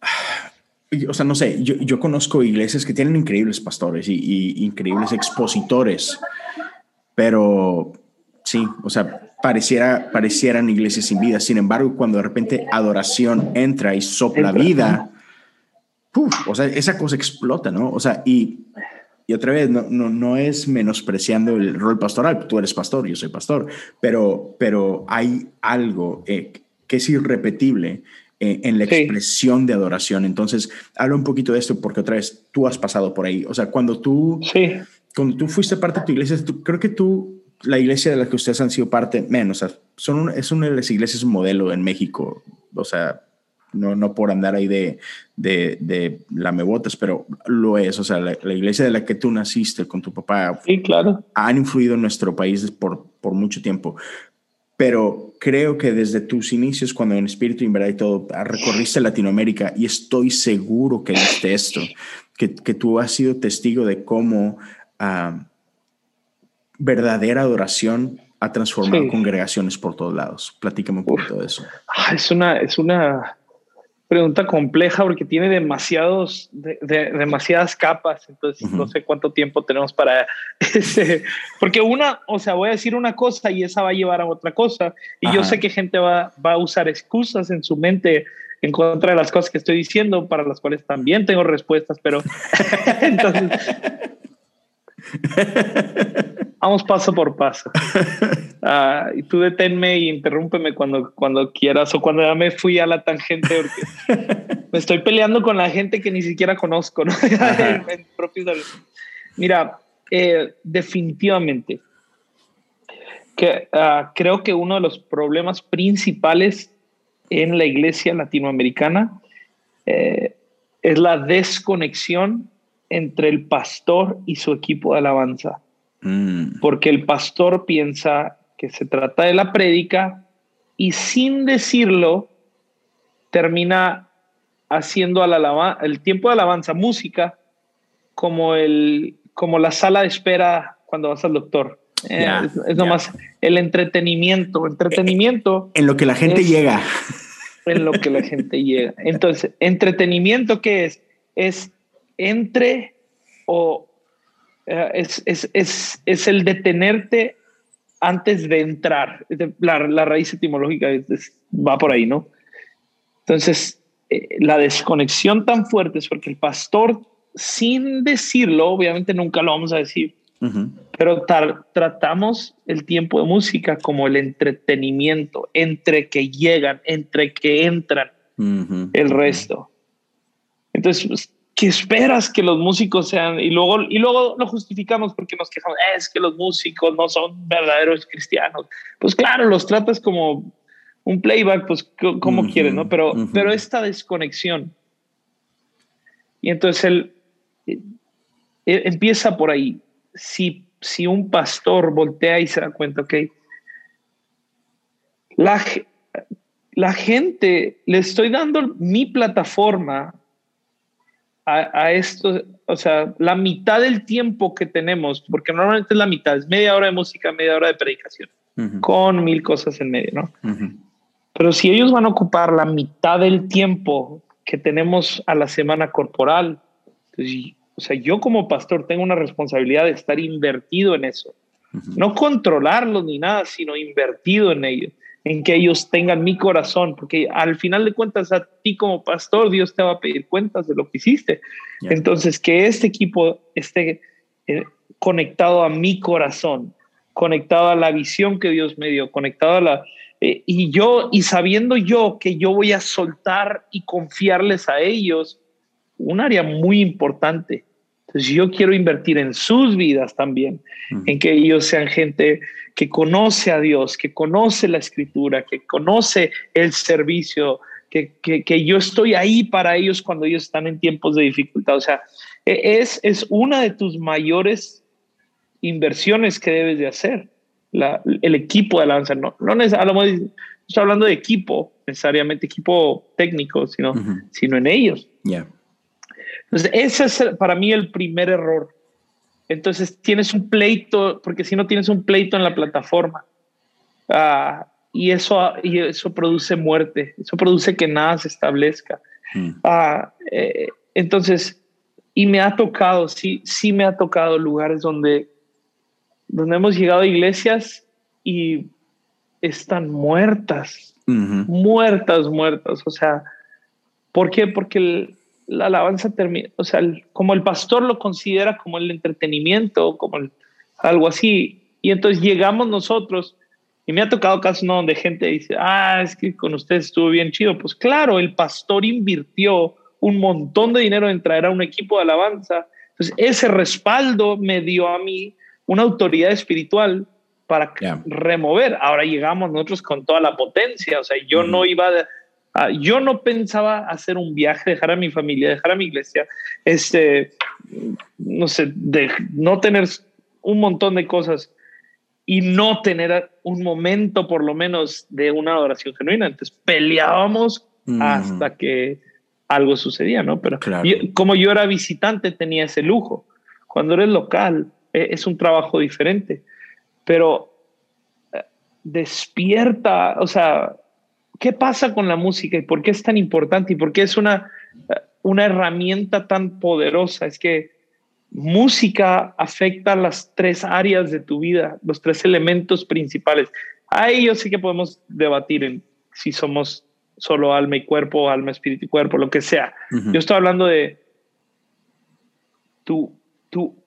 o sea, no sé, yo, yo, conozco iglesias que tienen increíbles pastores y, increíbles expositores, pero sí, o sea, pareciera, parecieran iglesias sin vida. Sin embargo, cuando de repente adoración entra y sopla vida, o sea, esa cosa explota, ¿no? O sea, y, y otra vez, no, no, no, es menospreciando el rol pastoral, tú eres pastor, yo soy pastor, pero, pero hay algo eh, que es irrepetible eh, en la expresión de adoración. Entonces, habla un poquito de esto porque otra vez tú has pasado por ahí. O sea, cuando tú, cuando tú fuiste parte de tu iglesia, creo que tú, la iglesia de la que ustedes han sido parte, menos, o sea, son es una de las iglesias modelo en México. O sea, no, no por andar ahí de, de, de lamebotas, pero lo es. O sea, la, la, iglesia de la que tú naciste con tu papá. Sí, claro. Han influido en nuestro país por, por mucho tiempo pero creo que desde tus inicios, cuando en Espíritu y en Verdad y todo, recorriste Latinoamérica y estoy seguro que viste esto, que, que tú has sido testigo de cómo uh, verdadera adoración ha transformado congregaciones por todos lados. Platícame un poquito de eso. Ah, es una, es una, pregunta compleja porque tiene demasiados, de, demasiadas capas, entonces no sé cuánto tiempo tenemos para ese, porque una, o sea, voy a decir una cosa y esa va a llevar a otra cosa, y yo sé que gente va, va a usar excusas en su mente en contra de las cosas que estoy diciendo, para las cuales también tengo respuestas, pero entonces Vamos paso por paso. Ah, y tú deténme y interrúmpeme cuando, cuando quieras o cuando ya me fui a la tangente porque me estoy peleando con la gente que ni siquiera conozco. ¿no? Mira, eh, definitivamente que ah, creo que uno de los problemas principales en la iglesia latinoamericana eh, es la desconexión entre el pastor y su equipo de alabanza. Mm. Porque el pastor piensa que se trata de la prédica y sin decirlo termina haciendo al el tiempo de alabanza, música, como, el, como la sala de espera cuando vas al doctor. Eh, es, nomás el entretenimiento. Entretenimiento. En lo que la gente llega. En lo que la gente llega. Entonces, entretenimiento, ¿qué es? Es entre o eh, es, es, es, es, el detenerte antes de entrar. La, la raíz etimológica va por ahí, ¿no? Entonces, eh, la desconexión tan fuerte es porque el pastor, sin decirlo, obviamente nunca lo vamos a decir, pero tratamos el tiempo de música como el entretenimiento, entre que llegan, entre que entran el resto. Entonces, pues, ¿qué esperas que los músicos sean? Y luego, y luego lo justificamos porque nos quejamos, es que los músicos no son verdaderos cristianos. Pues claro, los tratas como un playback, pues como quieres, ¿no? Pero, pero esta desconexión. Y entonces él, eh, empieza por ahí. Si si un pastor voltea y se da cuenta, ok, la, la gente, le estoy dando mi plataforma a, esto, o sea, la mitad del tiempo que tenemos, porque normalmente es la mitad, es media hora de música, media hora de predicación, con mil cosas en medio, ¿no? Pero si ellos van a ocupar la mitad del tiempo que tenemos a la semana corporal, pues, o sea, yo como pastor tengo una responsabilidad de estar invertido en eso. No controlarlos ni nada, sino invertido en ellos, en que ellos tengan mi corazón, porque al final de cuentas a ti como pastor Dios te va a pedir cuentas de lo que hiciste. Entonces, que este equipo esté eh, conectado a mi corazón, conectado a la visión que Dios me dio, conectado a la, eh, y yo, y sabiendo yo que yo voy a soltar y confiarles a ellos un área muy importante. Entonces yo quiero invertir en sus vidas también, en que ellos sean gente que conoce a Dios, que conoce la escritura, que conoce el servicio, que, que, yo estoy ahí para ellos cuando ellos están en tiempos de dificultad. O sea, e, es, es una de tus mayores inversiones que debes de hacer el equipo de alabanza. No, no necesariamente, estoy hablando de equipo, necesariamente equipo técnico, sino, sino en ellos. Entonces, ese es para mí el primer error. Entonces, tienes un pleito, porque si no tienes un pleito en la plataforma, uh, y, eso, y eso produce muerte, eso produce que nada se establezca. Mm. Ah, eh, entonces, y me ha tocado, sí, sí me ha tocado lugares donde donde hemos llegado a iglesias y están muertas, muertas, muertas. O sea, ¿por qué? Porque la alabanza termina, o sea, como el pastor lo considera como el entretenimiento, como algo así. Y entonces llegamos nosotros, y me ha tocado casos ¿no? donde gente dice, ah, es que con ustedes estuvo bien chido. Pues claro, el pastor invirtió un montón de dinero en traer a un equipo de alabanza. Entonces, ese respaldo me dio a mí una autoridad espiritual para remover. Ahora llegamos nosotros con toda la potencia, o sea, yo no iba a, yo no pensaba hacer un viaje, dejar a mi familia, dejar a mi iglesia, este, no sé, de no tener un montón de cosas y no tener un momento por lo menos de una adoración genuina. Entonces peleábamos hasta que algo sucedía, ¿no? Pero como yo era visitante tenía ese lujo. Cuando eres local, e-, es un trabajo diferente, pero eh, despierta, o sea, ¿qué pasa con la música y por qué es tan importante y por qué es una, una herramienta tan poderosa? Es que música afecta las tres áreas de tu vida, los tres elementos principales. Ahí yo sí que podemos debatir en si somos solo alma y cuerpo, alma, espíritu y cuerpo, lo que sea. Yo estoy hablando de tu, tu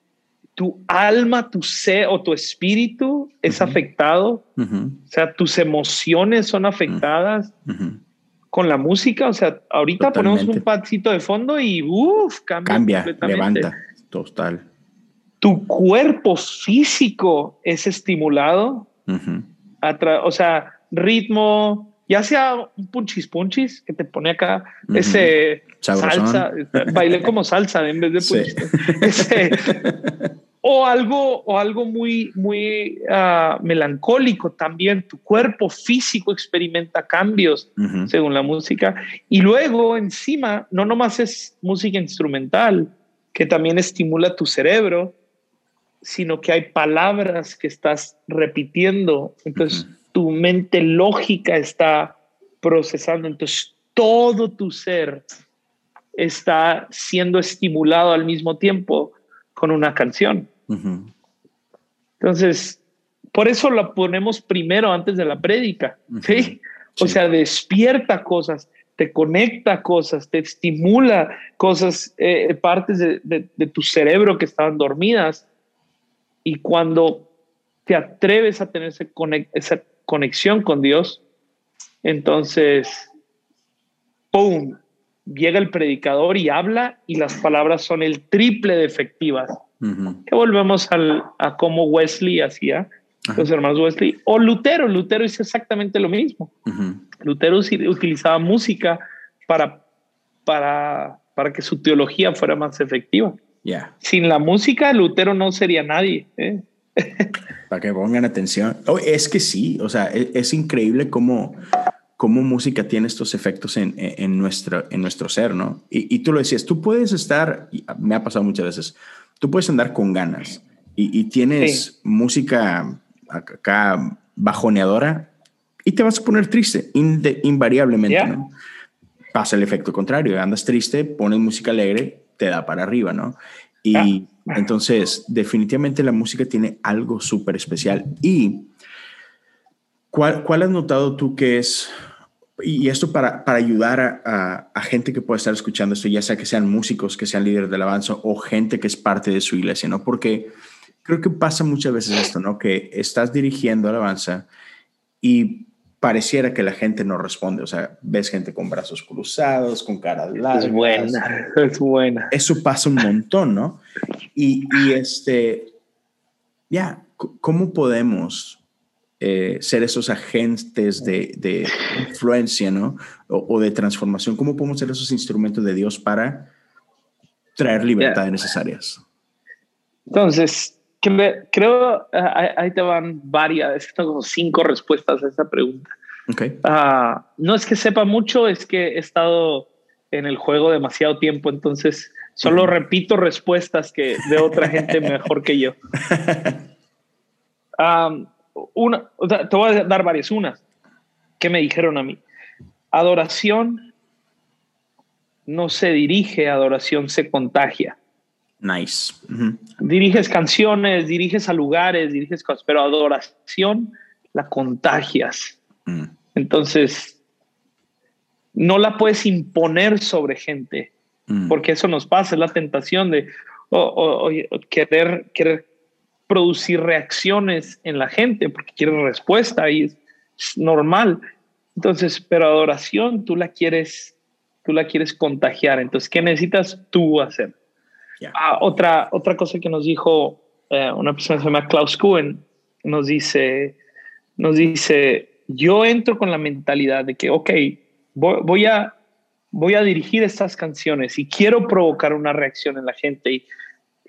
tu alma, tu ser o tu espíritu es afectado, o sea, tus emociones son afectadas con la música, o sea, ahorita ponemos un pasito de fondo y uff, cambia, levanta, total. Tu cuerpo físico es estimulado, o sea, ritmo, ya sea un punchis punchis que te pone acá, ese salsa, bailé como salsa en vez de punchis. Ese, o algo, o algo muy, muy ah, melancólico también. Tu cuerpo físico experimenta cambios según la música. Y luego encima, no nomás es música instrumental, que también estimula tu cerebro, sino que hay palabras que estás repitiendo. Entonces, tu mente lógica está procesando. Entonces, todo tu ser está siendo estimulado al mismo tiempo con una canción. Entonces, por eso la ponemos primero antes de la prédica, ¿sí? O sea, despierta cosas, te conecta cosas, te estimula cosas, eh, partes de, tu cerebro que estaban dormidas. Y cuando te atreves a tener esa conexión con Dios, entonces, ¡pum! Llega el predicador y habla y las palabras son el triple de efectivas que volvemos a cómo Wesley hacía, los hermanos Wesley, o Lutero. Lutero hizo exactamente lo mismo. Lutero utilizaba música para, para, para que su teología fuera más efectiva. Sin la música, Lutero no sería nadie. ¿eh? Para que pongan atención. Oh, es que sí, o sea, es, es increíble cómo, cómo música tiene estos efectos en, en, nuestro, en nuestro ser, ¿no? Y, y, tú lo decías, tú puedes estar, me ha pasado muchas veces, tú puedes andar con ganas y, y tienes sí. música acá bajoneadora y te vas a poner triste, invariablemente, yeah. ¿no? Pasa el efecto contrario, andas triste, pones música alegre, te da para arriba, ¿no? Y yeah. entonces, definitivamente la música tiene algo súper especial. ¿Y cuál, cuál has notado tú que es y esto para, para ayudar a, a, a, gente que pueda estar escuchando esto, ya sea que sean músicos, que sean líderes de alabanza o gente que es parte de su iglesia, ¿no? Porque creo que pasa muchas veces esto, ¿no? Que estás dirigiendo alabanza y pareciera que la gente no responde, o sea, ves gente con brazos cruzados, con cara largas. Es buena, es buena. Eso pasa un montón, ¿no? Y, y este, ya, ¿cómo podemos eh, ser esos agentes de, de influencia, ¿no? O, o, de transformación. ¿Cómo podemos ser esos instrumentos de Dios para traer libertades yeah. necesarias? Entonces, creo, ahí, ahí te van varias, tengo como cinco respuestas a esa pregunta. Okay. Uh, no es que sepa mucho, es que he estado en el juego demasiado tiempo, entonces solo uh -huh. repito respuestas que de otra gente mejor que yo. Um, una, te voy a dar varias. Unas que me dijeron a mí. Adoración no se dirige, adoración se contagia. Nice. Uh -huh. Diriges canciones, diriges a lugares, diriges cosas, pero adoración la contagias. Mm. Entonces, no la puedes imponer sobre gente, mm. porque eso nos pasa, es la tentación de o, o, o, querer, querer producir reacciones en la gente porque quiere respuesta y es, es, normal. Entonces, pero adoración tú la quieres, tú la quieres contagiar. Entonces, ¿qué necesitas tú hacer? Yeah. Ah, otra, otra cosa que nos dijo eh, una persona que se llama Klaus Kuhn, nos dice, nos dice, yo entro con la mentalidad de que, ok, voy, voy a, voy a dirigir estas canciones y quiero provocar una reacción en la gente y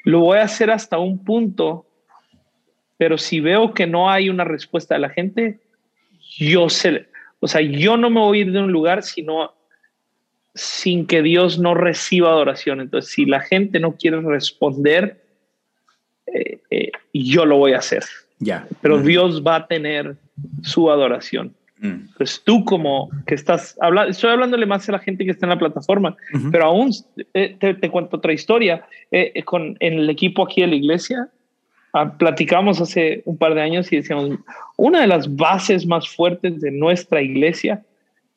lo voy a hacer hasta un punto pero si veo que no hay una respuesta de la gente, yo sé, o sea, yo no me voy a ir de un lugar sino sin que Dios no reciba adoración. Entonces, si la gente no quiere responder, eh, eh, yo lo voy a hacer. Ya. Pero mm. Dios va a tener su adoración. Mm. Entonces, tú como que estás hablando, estoy hablándole más a la gente que está en la plataforma, pero aún eh, te, te, cuento otra historia. con, en el equipo aquí de la iglesia, platicamos hace un par de años y decíamos, una de las bases más fuertes de nuestra iglesia,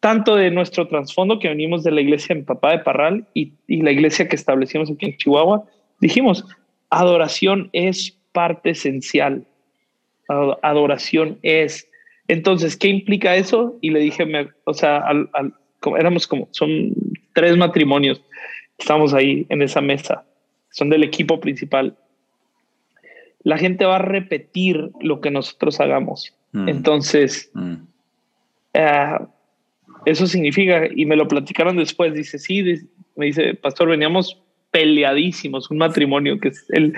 tanto de nuestro trasfondo que venimos de la iglesia mi papá de Parral y, la iglesia que establecimos aquí en Chihuahua, dijimos, adoración es parte esencial. Adoración es. Entonces, ¿qué implica eso? Y le dije, me, o sea, al, éramos como, son tres matrimonios, estamos ahí en esa mesa, son del equipo principal la gente va a repetir lo que nosotros hagamos. Mm. Entonces, mm. Uh, eso significa, y me lo platicaron después, dice, sí, me dice, pastor, veníamos peleadísimos, un matrimonio que es el,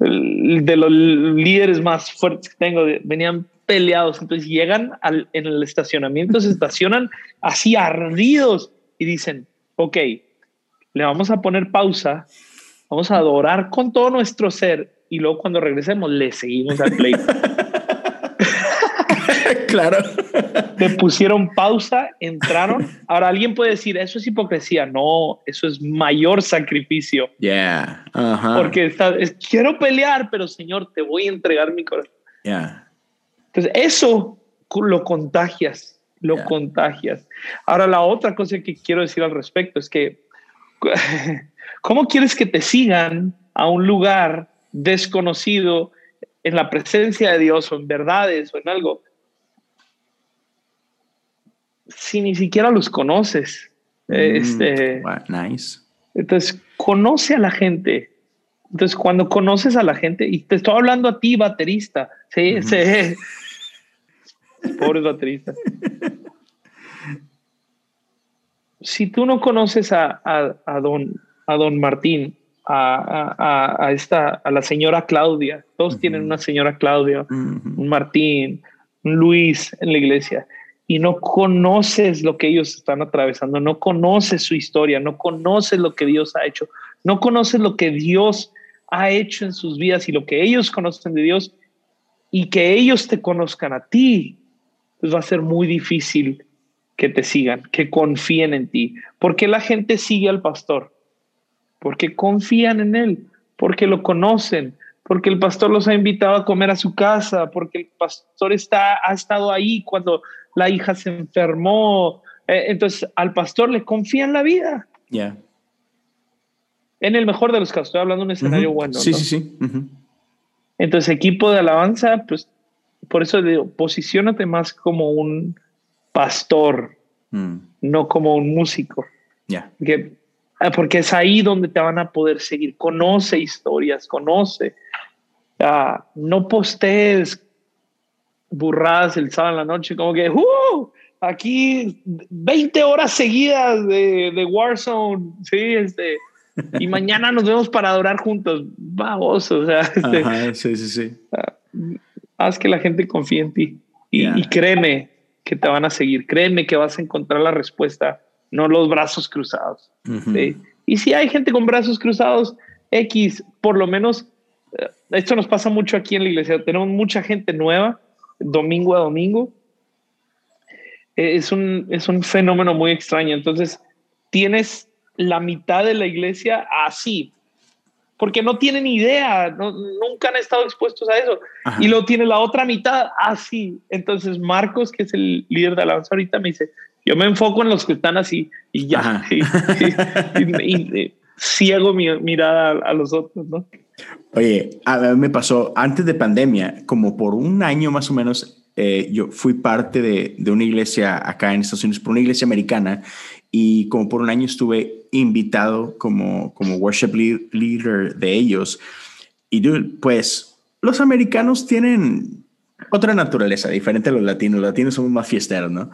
el de los líderes más fuertes que tengo, venían peleados, entonces llegan al, en el estacionamiento, se estacionan así ardidos y dicen, ok, le vamos a poner pausa, vamos a adorar con todo nuestro ser y luego cuando regresemos le seguimos al play. claro. Le pusieron pausa, entraron. Ahora alguien puede decir, eso es hipocresía. No, eso es mayor sacrificio. Yeah. Uh -huh. Porque está, es, quiero pelear, pero Señor, te voy a entregar mi corazón. Yeah. Entonces, eso lo contagias, lo yeah. contagias. Ahora, la otra cosa que quiero decir al respecto es que, ¿cómo quieres que te sigan a un lugar desconocido en la presencia de Dios o en verdades o en algo, si ni siquiera los conoces. Mm, este, nice. Entonces, conoce a la gente. Entonces, cuando conoces a la gente, y te estoy hablando a ti, baterista, sí, mm -hmm. sí. Pobre baterista. si tú no conoces a, a, a, don, a don Martín, a, esta, a la señora Claudia. Todos tienen una señora Claudia, un Martín, un Luis en la iglesia. Y no conoces lo que ellos están atravesando, no conoces su historia, no conoces lo que Dios ha hecho, no conoces lo que Dios ha hecho en sus vidas y lo que ellos conocen de Dios y que ellos te conozcan a ti, pues va a ser muy difícil que te sigan, que confíen en ti. porque la gente sigue al pastor? Porque confían en él, porque lo conocen, porque el pastor los ha invitado a comer a su casa, porque el pastor está, ha estado ahí cuando la hija se enfermó. Eh, entonces, al pastor le confían la vida. Ya. En el mejor de los casos, estoy hablando de un escenario bueno. Sí, sí, sí. Entonces, equipo de alabanza, pues por eso digo, posiciónate más como un pastor, mm. no como un músico. Ya. Porque, es ahí donde te van a poder seguir. Conoce historias, conoce. Uh, no postees burradas el sábado en la noche, como que, ¡uh! Aquí 20 horas seguidas de, de Warzone, sí, este, y mañana nos vemos para adorar juntos. Vamos, o sea, este, sí, sí, sí. Ah, haz que la gente confíe en ti y, créeme que te van a seguir, créeme que vas a encontrar la respuesta, no los brazos cruzados. Y si hay gente con brazos cruzados, X, por lo menos, eh, esto nos pasa mucho aquí en la iglesia, tenemos mucha gente nueva, domingo a domingo. Eh, es un, es un fenómeno muy extraño. Entonces, tienes la mitad de la iglesia así, porque no tienen idea, nunca han estado expuestos a eso. Y lo tiene la otra mitad así. Entonces Marcos, que es el líder de alabanza ahorita, me dice, yo me enfoco en los que están así y ya. Y, ciego mi mirada a, los otros, ¿no? Oye, a mí me pasó antes de pandemia, como por un año más o menos, eh, yo fui parte de, de, una iglesia acá en Estados Unidos, por una iglesia americana, y como por un año estuve invitado como, como worship leader de ellos. Y pues los americanos tienen otra naturaleza, diferente a los latinos. Los latinos somos más fiesteros, ¿no?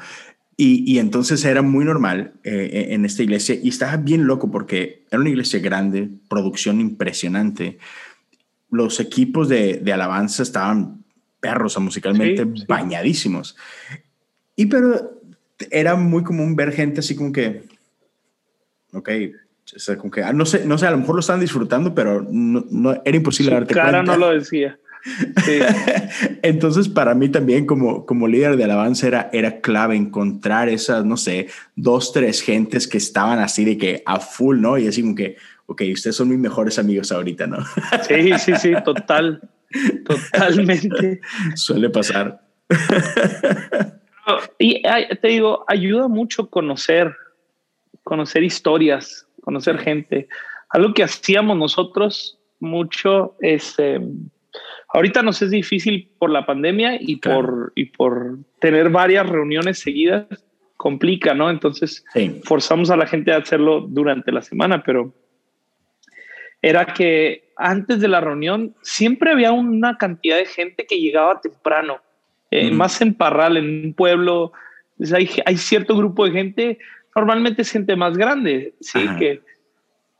Y, y entonces era muy normal eh, en esta iglesia y estaba bien loco porque era una iglesia grande, producción impresionante. Los equipos de, de alabanza estaban perros musicalmente bañadísimos. Y pero era muy común ver gente así como que, ok, como que, ah, no sé, no sé, a lo mejor lo estaban disfrutando, pero no, era imposible Su darte cara no lo decía. Entonces, para mí también como, como líder de alabanza era, era clave encontrar esas, no sé, dos, tres gentes que estaban así de que a full, ¿no? Y así como que, ok, ustedes son mis mejores amigos ahorita, ¿no? Sí, sí, sí, total, totalmente. Suele pasar. Y te digo, ayuda mucho conocer, conocer historias, conocer gente. Algo que hacíamos nosotros mucho es, em, ahorita nos es difícil por la pandemia y, por, y por tener varias reuniones seguidas, complica, ¿no? Entonces forzamos a la gente a hacerlo durante la semana, pero era que antes de la reunión siempre había una cantidad de gente que llegaba temprano eh, más en Parral, en un pueblo, pues, hay, hay, cierto grupo de gente, normalmente es gente más grande, ¿sí? que,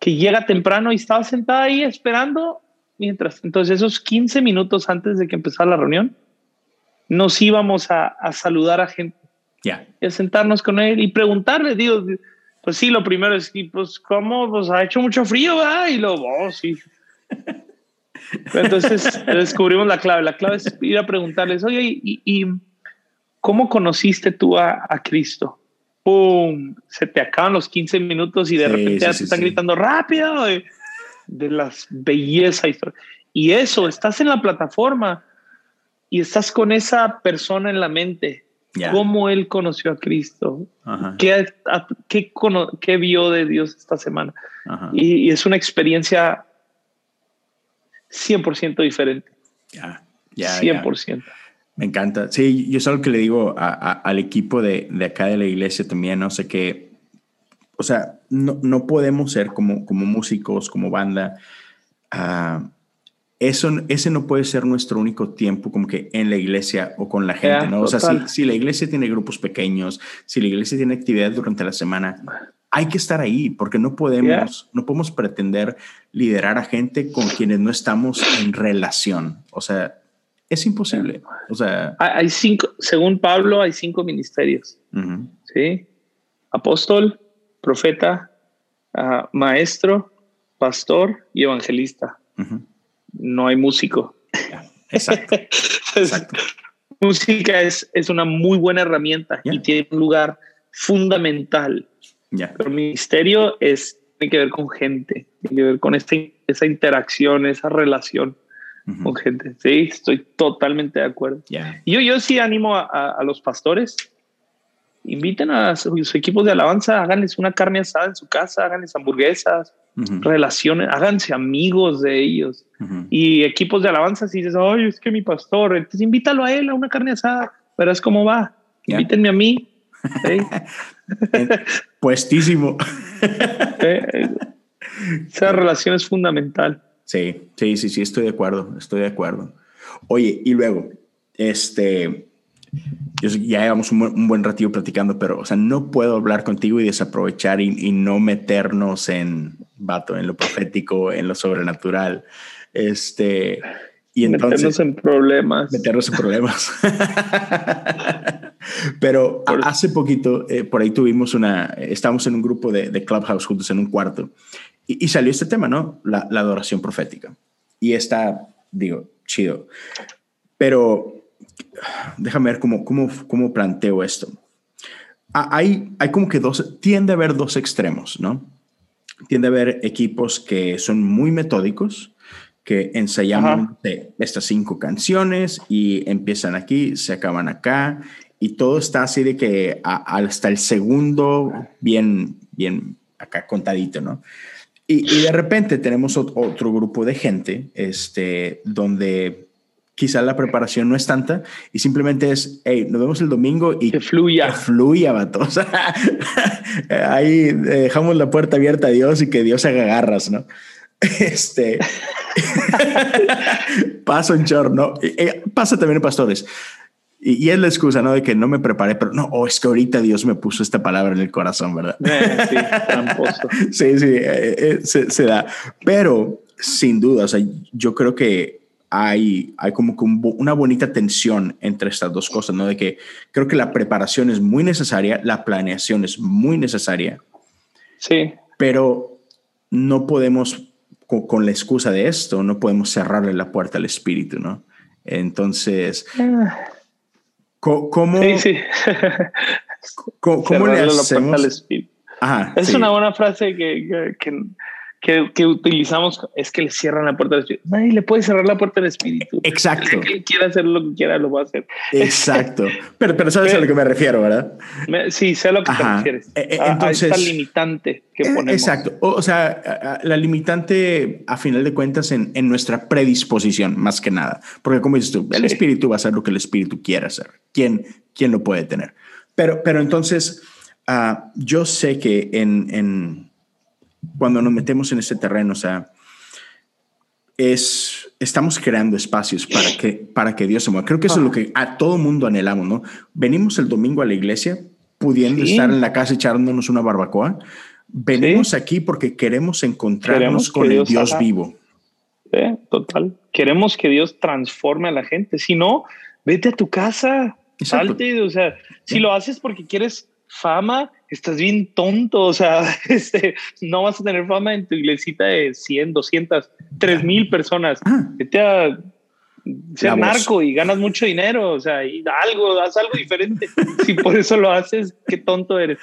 que llega temprano y estaba sentada ahí esperando mientras. Entonces, esos 15 minutos antes de que empezara la reunión, nos íbamos a, a saludar a gente. Ya. Y a sentarnos con él y preguntarle, digo, pues sí, lo primero es, pues, ¿cómo? Pues ha hecho mucho frío, ¿verdad? Y luego, oh, sí. Entonces descubrimos la clave. La clave es ir a preguntarles, oye, ¿y, cómo conociste tú a, Cristo? ¡Pum! Se te acaban los 15 minutos y de repente ya te están gritando rápido de, las bellezas. Y eso, estás en la plataforma y estás con esa persona en la mente. ¿Cómo él conoció a Cristo? ¿Qué, qué, vio de Dios esta semana? y, es una experiencia 100% diferente. Ya, ya. 100%. Me encanta. Sí, yo es algo que le digo al equipo de, de, acá de la iglesia también, no sé qué. O sea, no, no podemos ser como, como músicos, como banda. Uh, eso, ese no puede ser nuestro único tiempo como que en la iglesia o con la gente, ¿no? O sea, si, si, la iglesia tiene grupos pequeños, si la iglesia tiene actividad durante la semana, hay que estar ahí porque no podemos, no podemos pretender liderar a gente con quienes no estamos en relación. O sea, es imposible. O sea, hay cinco, según Pablo, hay cinco ministerios. Sí. Apóstol, profeta, ah, maestro, pastor y evangelista. No hay músico. Exacto. Exacto. música es, es una muy buena herramienta y tiene un lugar fundamental pero el ministerio es, tiene que ver con gente, tiene que ver con este, esa interacción, esa relación con gente. Sí, estoy totalmente de acuerdo. Yo, yo sí animo a, los pastores, inviten a sus equipos de alabanza, háganles una carne asada en su casa, háganles hamburguesas, relaciones, háganse amigos de ellos. Y equipos de alabanza, si dices, ay, es que mi pastor, entonces invítalo a él a una carne asada, verás cómo va. Invítenme a mí. Puestísimo. Eh, esa relación es fundamental. Sí, sí, sí, sí, estoy de acuerdo, estoy de acuerdo. Oye, y luego, este, ya llevamos un, buen ratito platicando, pero, o sea, no puedo hablar contigo y desaprovechar y, no meternos en, vato, en lo profético, en lo sobrenatural. Este, y entonces... Meternos en problemas. Meternos en problemas. Pero hace poquito, eh, por ahí tuvimos una, estábamos en un grupo de, de Clubhouse juntos en un cuarto y, salió este tema, ¿no? La, la, adoración profética. Y está, digo, chido. Pero déjame ver cómo, cómo, cómo planteo esto. Hay, hay como que dos, tiende a haber dos extremos, ¿no? Tiende a haber equipos que son muy metódicos, que ensayan estas cinco canciones y empiezan aquí, se acaban acá y todo está así de que hasta el segundo bien, bien acá contadito, ¿no? Y, de repente tenemos otro grupo de gente, este, donde quizá la preparación no es tanta y simplemente es, hey, nos vemos el domingo y que fluya. Que fluya, vato. O sea, ahí dejamos la puerta abierta a Dios y que Dios haga garras, ¿no? Este pasa un chorro, ¿no? Pasa también en pastores. Y, es la excusa, ¿no? De que no me preparé, pero no, oh, es que ahorita Dios me puso esta palabra en el corazón, ¿verdad? Eh, sí, tramposo. sí, sí, eh, eh, se, da. Pero sin duda, o sea, yo creo que hay, hay como que una bonita tensión entre estas dos cosas, ¿no? De que creo que la preparación es muy necesaria, la planeación es muy necesaria. Sí. Pero no podemos, con, con la excusa de esto, no podemos cerrarle la puerta al espíritu, ¿no? Entonces... Ah ¿Cómo, sí, sí. ¿cómo, le hacemos? es una buena frase que, que, que, utilizamos es que le cierran la puerta del espíritu. Nadie le puede cerrar la puerta del espíritu. Exacto. Que quiera hacer lo que quiera, lo va a hacer. Exacto. pero, pero sabes a lo que me refiero, ¿verdad? sí, sé a lo que te refieres. Eh, eh, entonces, a esta limitante que eh, ponemos. Exacto. O, sea, la limitante, a final de cuentas, en, en, nuestra predisposición, más que nada. Porque, como dices tú, el espíritu va a hacer lo que el espíritu quiera hacer. ¿Quién, quién lo puede tener? Pero, pero entonces, uh, yo sé que en, en cuando nos metemos en ese terreno, o sea, es, estamos creando espacios para que, para que Dios se mueva. Creo que eso es lo que a todo mundo anhelamos, ¿no? Venimos el domingo a la iglesia, pudiendo estar en la casa echándonos una barbacoa. Venimos aquí porque queremos encontrarnos con el Dios vivo. total. Queremos que Dios transforme a la gente. Si no, vete a tu casa, salte. O sea, si lo haces porque quieres fama, estás bien tonto, o sea, este, no vas a tener fama en tu iglesita de 100, 200, 3000 personas. Ah. Vete a ser narco y ganas mucho dinero, o sea, y algo, haz algo diferente. si por eso lo haces, qué tonto eres.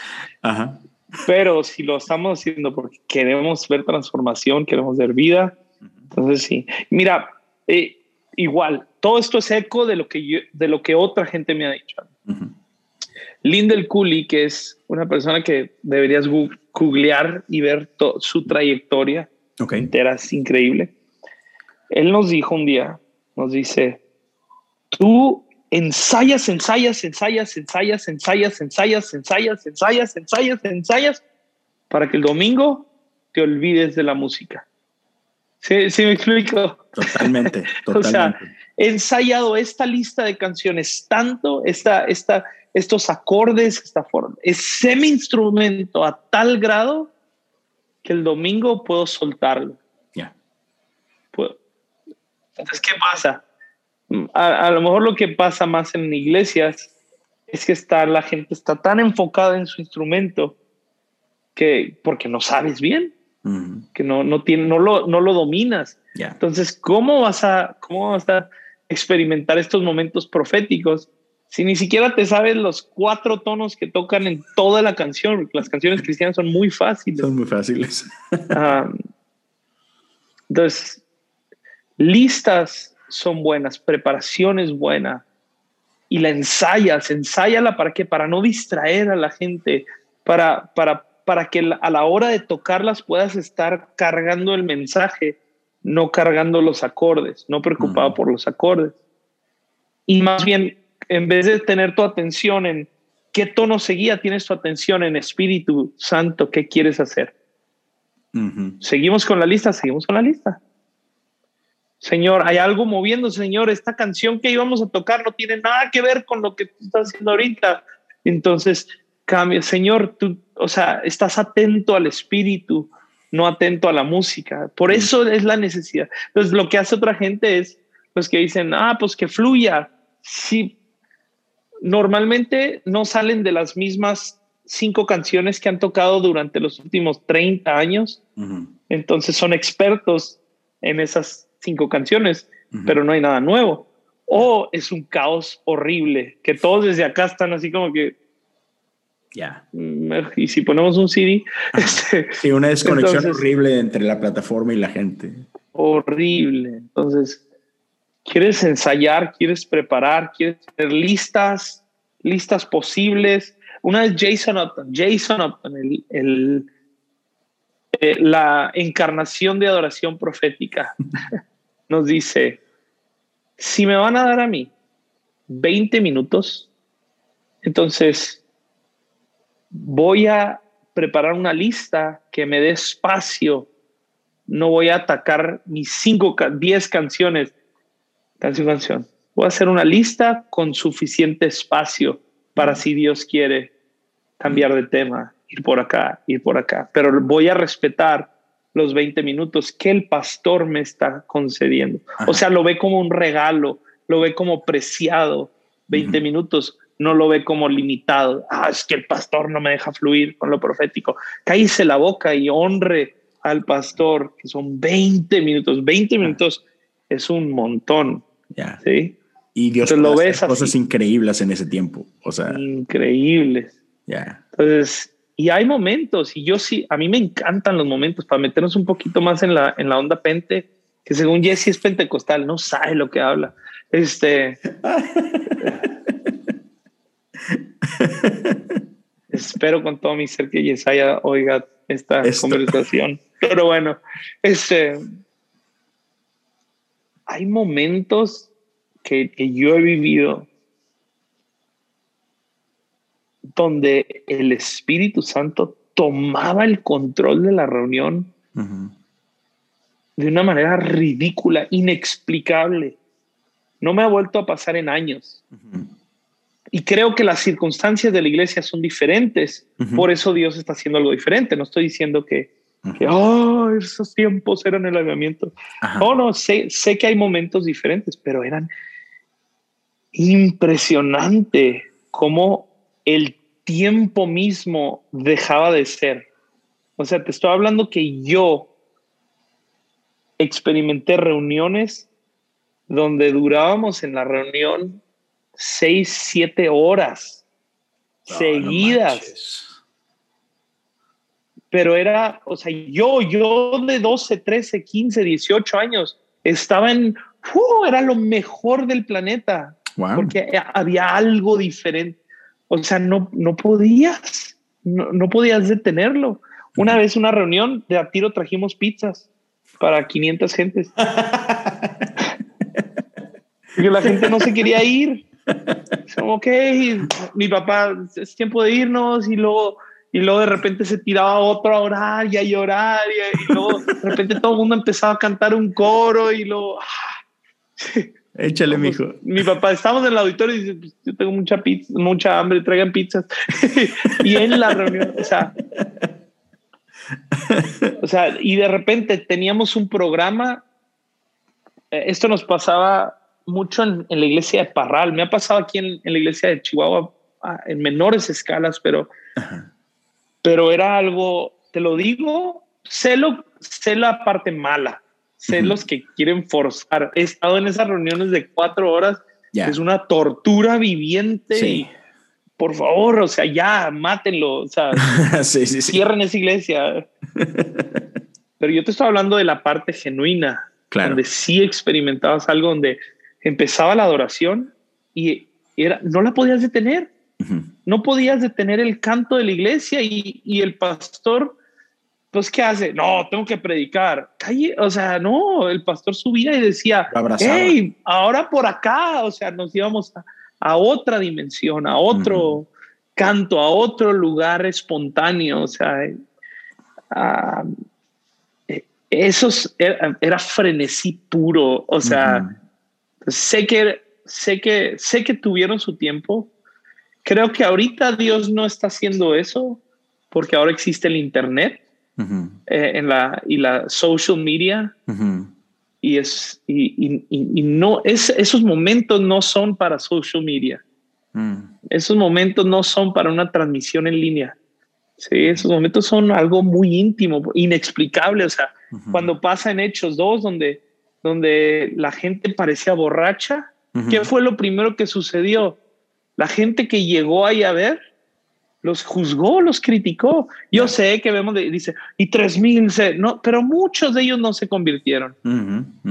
Pero si lo estamos haciendo porque queremos ver transformación, queremos ver vida, entonces sí. Mira, eh, igual, todo esto es eco de lo que yo, de lo que otra gente me ha dicho. Lindel Cooley, que es una persona que deberías googlear y ver su trayectoria entera, es increíble. Él nos dijo un día, nos dice, tú ensayas, ensayas, ensayas, ensayas, ensayas, ensayas, ensayas, ensayas, ensayas, ensayas, para que el domingo te olvides de la música. ¿Sí, me explico? Totalmente, totalmente. o sea, he ensayado esta lista de canciones tanto, esta, esta, estos acordes, esta forma, ese mi instrumento a tal grado que el domingo puedo soltarlo. Ya. Entonces, ¿qué pasa? A, a, lo mejor lo que pasa más en iglesias es que está, la gente está tan enfocada en su instrumento que porque no sabes bien, que no, no, tiene, no, lo, no lo dominas. Entonces, ¿cómo vas, a, ¿cómo vas a experimentar estos momentos proféticos si ni siquiera te sabes los cuatro tonos que tocan en toda la canción? Las canciones cristianas son muy fáciles. Son muy fáciles. entonces, listas son buenas, preparación es buena, y la ensayas, ensáyala para que para no distraer a la gente, para para para que a la hora de tocarlas puedas estar cargando el mensaje, no cargando los acordes, no preocupado por los acordes. Y más bien, en vez de tener tu atención en qué tono seguía, tienes tu atención en Espíritu Santo, ¿qué quieres hacer? Seguimos con la lista, seguimos con la lista. Señor, hay algo moviendo, Señor, esta canción que íbamos a tocar no tiene nada que ver con lo que tú estás haciendo ahorita. Entonces, cambia, Señor, tú, o sea, estás atento al espíritu, no atento a la música. Por eso es la necesidad. Entonces, lo que hace otra gente es, los que dicen, ah, pues que fluya. Sí, normalmente no salen de las mismas cinco canciones que han tocado durante los últimos 30 años. Entonces son expertos en esas cinco canciones, pero no hay nada nuevo. O es un caos horrible, que todos desde acá están así como que... Ya. Mm, y si ponemos un CD... Este, una desconexión horrible entre la plataforma y la gente. Horrible. Entonces, quieres ensayar, quieres preparar, quieres tener listas, listas posibles. Una vez Jason Upton, Jason Upton, eh, la encarnación de adoración profética, nos dice, si me van a dar a mí 20 minutos, entonces voy a preparar una lista que me dé espacio. No voy a atacar mis 5, 10 canciones, canción, canción. Voy a hacer una lista con suficiente espacio para si Dios quiere cambiar de tema ir por acá, ir por acá, pero voy a respetar los 20 minutos que el pastor me está concediendo. O sea, lo ve como un regalo, lo ve como preciado. 20 minutos, no lo ve como limitado. Ah, es que el pastor no me deja fluir con lo profético. Cállese la boca y honre al pastor, que son 20 minutos. 20 minutos es un montón. Ya. ¿sí? Y Dios lo ve cosas increíbles en ese tiempo. O sea, increíbles. Ya. Entonces, y hay momentos, y yo sí, a mí me encantan los momentos para meternos un poquito más en la, en la onda pente, que según Jesse es pentecostal, no sabe lo que habla. Este. espero con todo mi ser que Yesaya oiga esta conversación. Pero bueno, este. Hay momentos que, que yo he vivido donde el Espíritu Santo tomaba el control de la reunión de una manera ridícula, inexplicable. No me ha vuelto a pasar en años. Y creo que las circunstancias de la iglesia son diferentes. Por eso Dios está haciendo algo diferente. No estoy diciendo que, esos tiempos eran el avivamiento. No, no, sé, sé que hay momentos diferentes, pero eran impresionante cómo el tiempo mismo dejaba de ser. O sea, te estoy hablando que yo experimenté reuniones donde durábamos en la reunión seis, siete horas seguidas. Pero era, o sea, yo, yo de 12, 13, 15, 18 años, estaba en, uh, era lo mejor del planeta. Porque había algo diferente. O sea, no, no podías, no, podías detenerlo. Una vez una reunión de a tiro trajimos pizzas para 500 gentes. y la gente no se quería ir. Como, ok, mi papá, es tiempo de irnos y luego, y luego de repente se tiraba otro a orar y a llorar y, luego de repente todo el mundo empezaba a cantar un coro y luego... Ah, Échale, mijo. Mi papá, estamos en el auditorio y dice, pues, yo tengo mucha pizza, mucha hambre, traigan pizzas. y en la reunión, o sea, o sea, y de repente teníamos un programa. eh, Esto nos pasaba mucho en, en la iglesia de Parral. Me ha pasado aquí en, en la iglesia de Chihuahua ah, en menores escalas, pero, pero era algo, te lo digo, sé, lo, sé la parte mala, sé los que quieren forzar. He estado en esas reuniones de cuatro horas, es una tortura viviente. Sí. y, por favor, o sea, ya, mátenlo, o sea, sí, cierren esa iglesia. Pero yo te estoy hablando de la parte genuina, Claro. donde sí experimentabas algo, donde empezaba la adoración y era, no la podías detener, Ujú. No podías detener el canto de la iglesia y, y el pastor, pues, ¿qué hace? No, tengo que predicar. Calle, o sea, no, el pastor subía y decía, hey, ahora por acá, o sea, nos íbamos a, a otra dimensión, a otro canto, a otro lugar espontáneo, o sea, eh, ah, eh, esos era, era frenesí puro, o sea, sé que sé que sé que tuvieron su tiempo. Creo que ahorita Dios no está haciendo eso porque ahora existe el internet Ujú. eh, en la y la social media Ujú. y es y, y- y- no es esos momentos no son para social media. Mm. Esos momentos no son para una transmisión en línea. Sí, esos momentos son algo muy íntimo, inexplicable. O sea, Ujú. cuando pasa en Hechos 2, donde, donde la gente parecía borracha, Ujú. ¿qué fue lo primero que sucedió? La gente que llegó ahí a ver los juzgó, los criticó. Yo sé que vemos, de- dice, y tres mil, no, pero muchos de ellos no se convirtieron.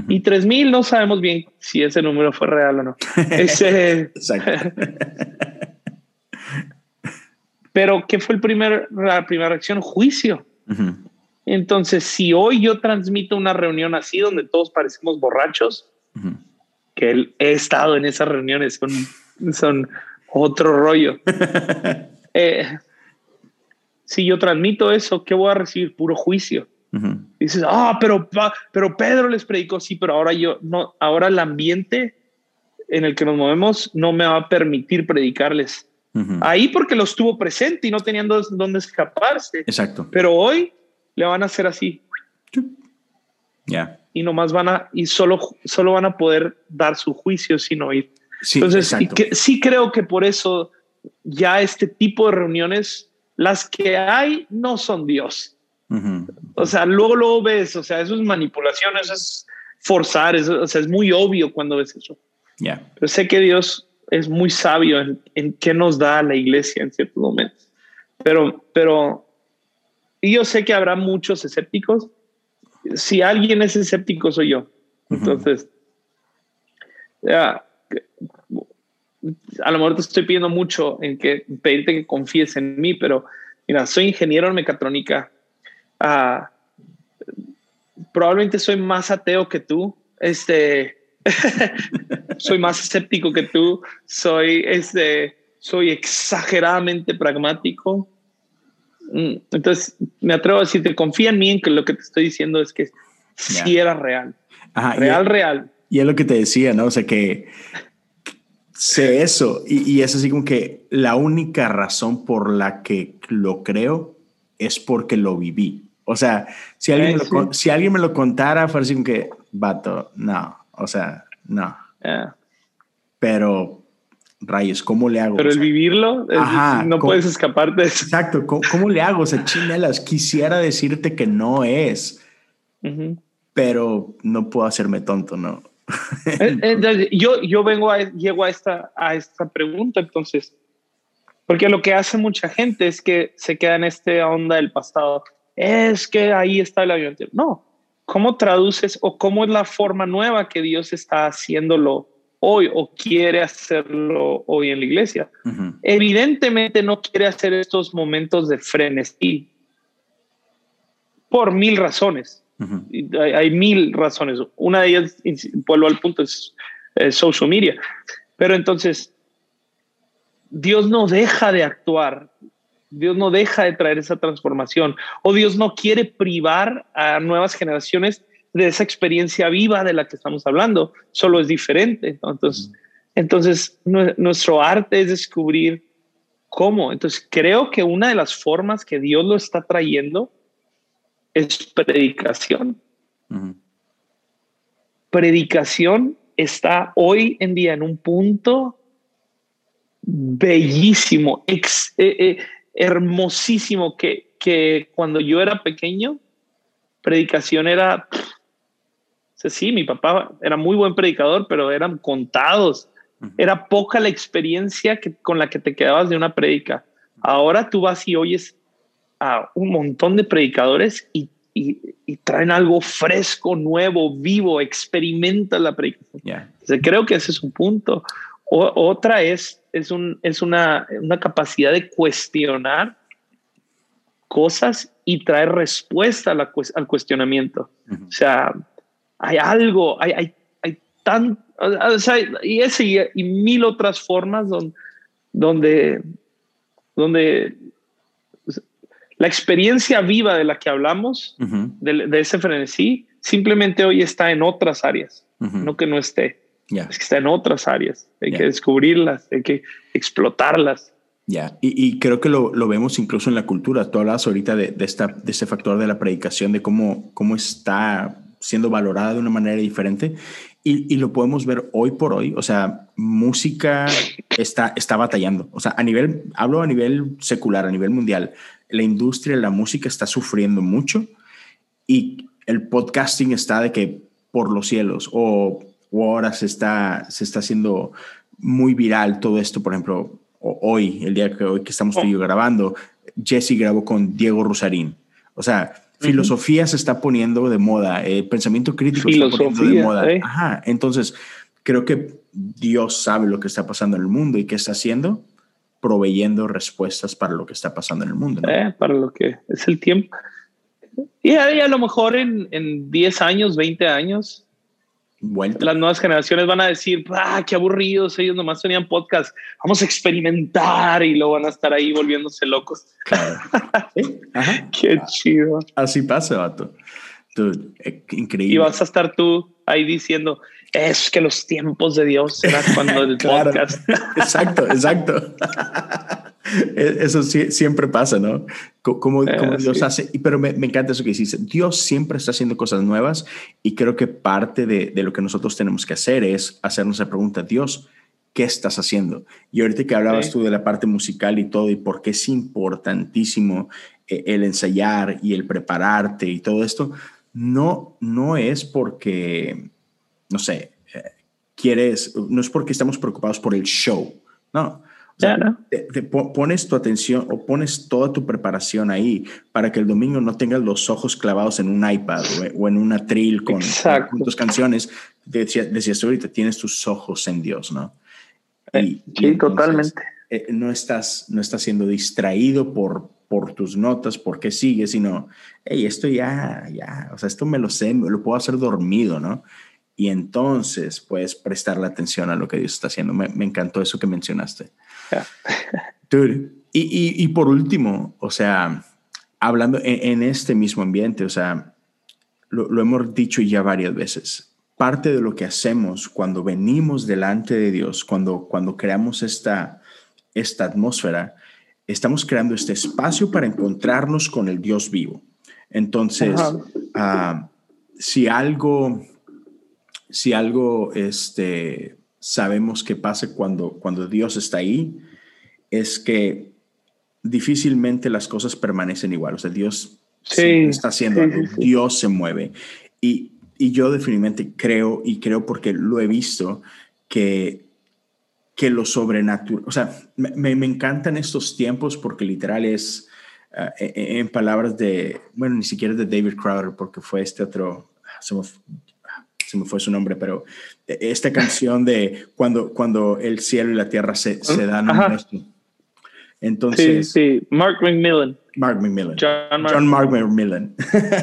Y tres mil no sabemos bien si ese número fue real o no. Ese, Exacto. pero ¿qué fue el primer, la primera reacción? Juicio. Entonces, si hoy yo transmito una reunión así donde todos parecemos borrachos, que he estado en esas reuniones, son, son otro rollo. Eh, si yo transmito eso, ¿qué voy a recibir? Puro juicio. Dices, ah, pero, pero Pedro les predicó, sí, pero ahora yo, no, ahora el ambiente en el que nos movemos no me va a permitir predicarles. Ahí porque los tuvo presente y no tenían dó- dónde escaparse. Exacto. Pero hoy le van a hacer así Ya. y nomás van a, y solo, solo van a poder dar su juicio sin oír. Sí, Entonces, y que- sí creo que por eso ya este tipo de reuniones, las que hay, no son Dios. Ujú. O sea, luego lo ves, o sea, eso es manipulación, eso es forzar, eso, o sea, es muy obvio cuando ves eso. Ya. Pero sé que Dios es muy sabio en, en qué nos da a la iglesia en ciertos momentos. Pero, pero, y yo sé que habrá muchos escépticos. Si alguien es escéptico, soy yo. Entonces, ya, a lo mejor te estoy pidiendo mucho en que pedirte que confíes en mí, pero mira, soy ingeniero en mecatrónica. Ah, probablemente soy más ateo que tú. Este, soy más escéptico que tú. Soy, este, soy exageradamente pragmático. Mm, Entonces, me atrevo a decirte, confía en mí en que lo que te estoy diciendo es que sí Ya. era real. Ajá, y- Real, real. Y es lo que te decía, ¿no? O sea, que sé eso. Y, y es así como que la única razón por la que lo creo es porque lo viví. O sea, si alguien, Eh, me, lo, sí. con- si alguien me lo contara, fuera así como que, vato, no. O sea, no. Ah, Pero, rayos, ¿cómo le hago? pero O el vivirlo, es- Ajá, no puedes escaparte de eso. Exacto, ¿cómo, cómo le hago? O sea, chinelas, quisiera decirte que no es, pero no puedo hacerme tonto, ¿no? Entonces, yo, yo vengo a, llego a esta, a esta pregunta, entonces, porque lo que hace mucha gente es que se queda en esta onda del pasado. Es que ahí está el avión. No, ¿cómo traduces o cómo es la forma nueva que Dios está haciéndolo hoy o quiere hacerlo hoy en la iglesia? Evidentemente no quiere hacer estos momentos de frenesí por mil razones. Y hay, hay mil razones. Una de ellas, vuelvo al punto, es social media. Pero entonces, Dios no deja de actuar. Dios no deja de traer esa transformación. O Dios no quiere privar a nuevas generaciones de esa experiencia viva de la que estamos hablando, solo es diferente. Entonces, entonces nuestro arte es descubrir cómo. Entonces, creo que una de las formas que Dios lo está trayendo es predicación. Predicación está hoy en día en un punto bellísimo, eh, eh, hermosísimo, que, que cuando yo era pequeño, predicación era, sí, mi papá era muy buen predicador, pero eran contados. Era poca la experiencia que, con la que te quedabas de una predica. Ahora tú vas y oyes a un montón de predicadores y, traen algo fresco, nuevo, vivo, experimenta la predicación. creo que ese es un punto. otra es, es, un, es una, una capacidad de cuestionar cosas y traer respuesta al cuestionamiento. O sea, hay algo, hay, hay, hay tan, o sea, y ese y, mil otras formas donde, donde, donde la experiencia viva de la que hablamos, de, ese frenesí, simplemente hoy está en otras áreas, no que no esté. Es que está en otras áreas. Hay que descubrirlas, hay que explotarlas. Ya, y, creo que lo, vemos incluso en la cultura. Tú hablabas ahorita de, esta, de este factor de la predicación, de cómo, cómo está siendo valorada de una manera diferente. Y, lo podemos ver hoy por hoy. O sea, música está, está batallando. O sea, a nivel, hablo a nivel secular, a nivel mundial, la industria de la música está sufriendo mucho y el podcasting está de que por los cielos o, ahora se está, se está haciendo muy viral todo esto. Por ejemplo, hoy, el día que hoy que estamos oh. grabando, Jesse grabó con Diego Rosarín. O sea, filosofía se está poniendo de moda, el eh, pensamiento crítico se está poniendo de moda. Eh. Ajá, entonces creo que Dios sabe lo que está pasando en el mundo y qué está haciendo, proveyendo respuestas para lo que está pasando en el mundo. Eh, para lo que es el tiempo. Y a, lo mejor en, en 10 años, 20 años, las nuevas generaciones van a decir, ah, qué aburridos, ellos nomás tenían podcast, vamos a experimentar y luego van a estar ahí volviéndose locos. qué chido. Así pasa, vato. Eh, increíble. Y vas a estar tú ahí diciendo, es que los tiempos de Dios eran cuando el podcast. exacto, exacto. E-, eso siempre pasa, ¿no? Como, eh, Dios hace, pero me, encanta eso que dices, Dios siempre está haciendo cosas nuevas y creo que parte de, lo que nosotros tenemos que hacer es hacernos la pregunta, Dios, ¿qué estás haciendo? Y ahorita que hablabas tú de la parte musical y todo y por qué es importantísimo eh, el ensayar y el prepararte y todo esto, no, no es porque, no sé, eh, quieres, no es porque estamos preocupados por el show, no te, pones tu atención o pones toda tu preparación ahí para que el domingo no tengas los ojos clavados en un iPad o, en una trill con, tus canciones. decías ahorita, tienes tus ojos en Dios, ¿no? Eh, sí, totalmente. Eh, no, estás, no estás siendo distraído por, por tus notas, porque sigues, sino, hey, esto ya, ya, o sea, esto me lo sé, me lo puedo hacer dormido, ¿no? Y entonces puedes prestar la atención a lo que Dios está haciendo. Me, me encantó eso que mencionaste. y, por último, o sea, hablando en, este mismo ambiente, o sea, lo, hemos dicho ya varias veces, parte de lo que hacemos cuando venimos delante de Dios, cuando, cuando creamos esta, esta atmósfera, estamos creando este espacio para encontrarnos con el Dios vivo. Entonces, ah, si algo, si algo, este, sabemos que pasa cuando, cuando Dios está ahí, es que difícilmente las cosas permanecen igual. O sea, Dios está haciendo algo, Dios se mueve. Y, yo definitivamente creo, y creo porque lo he visto, que, que lo sobrenatural, o sea, me, me, encantan estos tiempos porque literal es, ah, e, e, en, palabras de, bueno, ni siquiera de David Crowder, porque fue este otro, se me fue su nombre, pero esta canción de cuando, cuando el cielo y la tierra se, se dan Entonces. Sí, sí, Mark McMillan. Mark McMillan. John Mark, McMillan.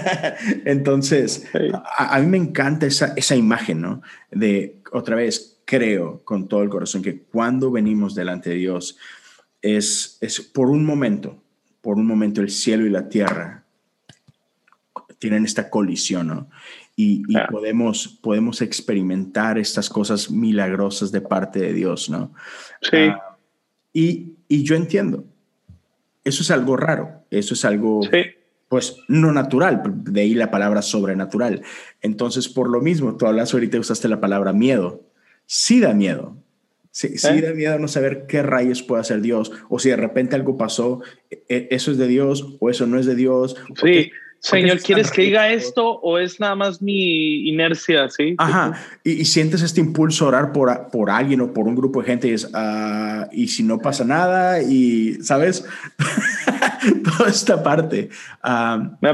Entonces, a, mí me encanta esa, esa imagen, ¿no? De, otra vez, creo con todo el corazón que cuando venimos delante de Dios, es, es por un momento, por un momento el cielo y la tierra tienen esta colisión, ¿no? y, podemos, podemos experimentar estas cosas milagrosas de parte de Dios, ¿no? Sí. Ah, y, y, yo entiendo, eso es algo raro, eso es algo, pues, no natural, de ahí la palabra sobrenatural. Entonces, por lo mismo, tú hablas ahorita, usaste la palabra miedo. Sí da miedo, Sí, sí, ¿Eh? da miedo no saber qué rayos puede hacer Dios, o si de repente algo pasó, e, e, eso es de Dios o eso no es de Dios. Sí, Señor, ¿quieres que diga esto o es nada más mi inercia? Sí. Ajá. Y, sientes este impulso a orar por, por alguien o por un grupo de gente y es, ah, y si no pasa nada, y sabes, toda esta parte. Ah, me,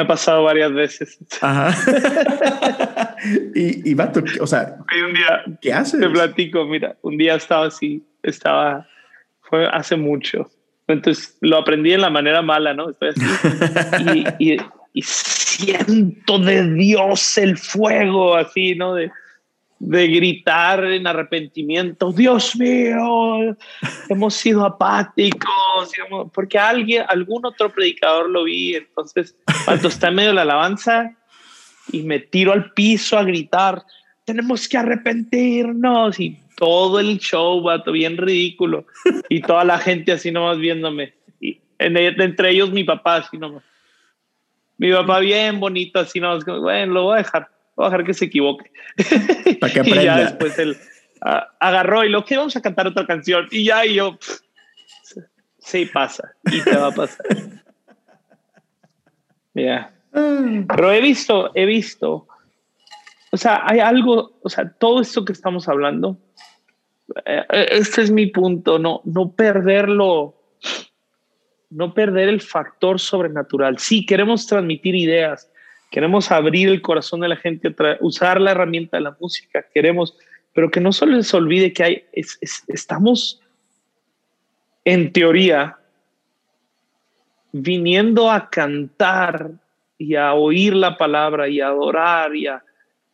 ha pasado varias veces. Ajá. y, y vato, o sea, un día, ¿qué haces? Te platico, mira, un día estaba así, estaba, fue hace mucho. Entonces lo aprendí en la manera mala, ¿no? Estoy así, y, y, siento de Dios el fuego, así, ¿no? De, de gritar en arrepentimiento, Dios mío, hemos sido apáticos, porque alguien, algún otro predicador lo vi, entonces cuando está en medio de la alabanza y me tiro al piso a gritar, tenemos que arrepentirnos y todo el show, vato, bien ridículo. Y toda la gente así nomás viéndome. Y entre ellos mi papá así nomás. Mi papá bien bonito así nomás. Bueno, lo voy a dejar. Voy a dejar que se equivoque. Para que aprenda. y ya después él agarró y lo que vamos a cantar otra canción. Y ya y yo, sí pasa. Y te va a pasar. Ya. Pero he visto, he visto. O sea, hay algo, o sea, todo esto que estamos hablando eh, eh, este es mi punto, no, no perderlo, no perder el factor sobrenatural. Sí, queremos transmitir ideas, queremos abrir el corazón de la gente, usar la herramienta de la música, queremos, pero que no solo les olvide que hay, estamos en teoría viniendo a cantar y a oír la palabra y a adorar y a,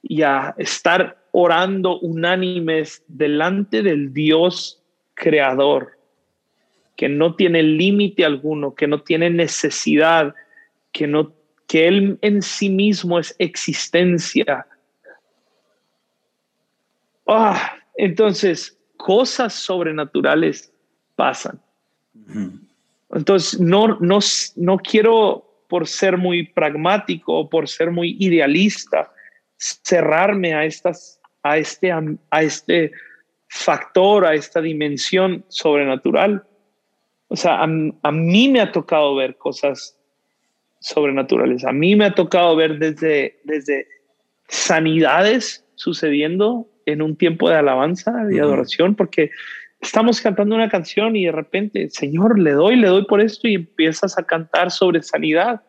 y a estar orando unánimes delante del Dios creador, que no tiene límite alguno, que no tiene necesidad, que no que él en sí mismo es existencia. Ah, entonces, cosas sobrenaturales pasan. Entonces, no, no, no quiero por ser muy pragmático o por ser muy idealista, cerrarme a estas a este, a este factor, a esta dimensión sobrenatural. O sea, a, mí me ha tocado ver cosas sobrenaturales. A mí me ha tocado ver desde, desde sanidades sucediendo en un tiempo de alabanza y adoración, porque estamos cantando una canción y de repente, Señor, le doy, le doy por esto y empiezas a cantar sobre sanidad.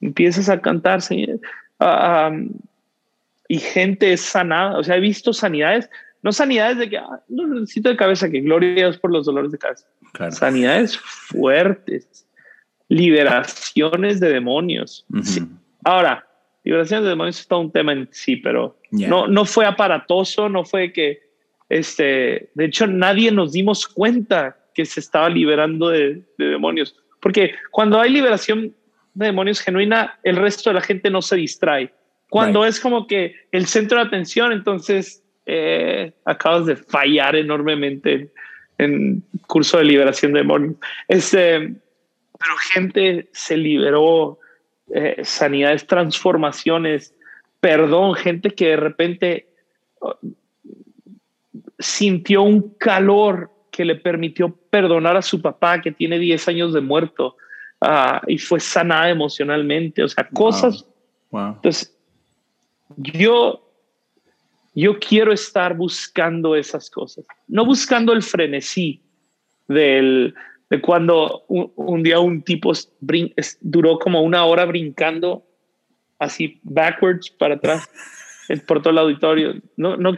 Empiezas a cantar, Señor, y gente es sanada. O sea, he visto sanidades, no sanidades de que ah, no necesito de cabeza, que gloria es por los dolores de cabeza. Sanidades fuertes, liberaciones de demonios. Ahora, liberaciones de demonios es todo un tema en sí, pero no, no fue aparatoso, no fue que, este, de hecho, nadie nos dimos cuenta que se estaba liberando de, de demonios. Porque cuando hay liberación de demonios genuina, el resto de la gente no se distrae cuando es como que el centro de atención, entonces eh, acabas de fallar enormemente en curso de liberación de demonios. Este, pero gente se liberó, eh, sanidades, transformaciones, perdón, gente que de repente oh, sintió un calor que le permitió perdonar a su papá que tiene 10 años de muerto ah, y fue sanada emocionalmente, o sea, cosas. Entonces, yo, yo quiero estar buscando esas cosas, no buscando el frenesí del, de cuando un, día un tipo duró como una hora brincando así backwards para atrás por todo el auditorio. No, no,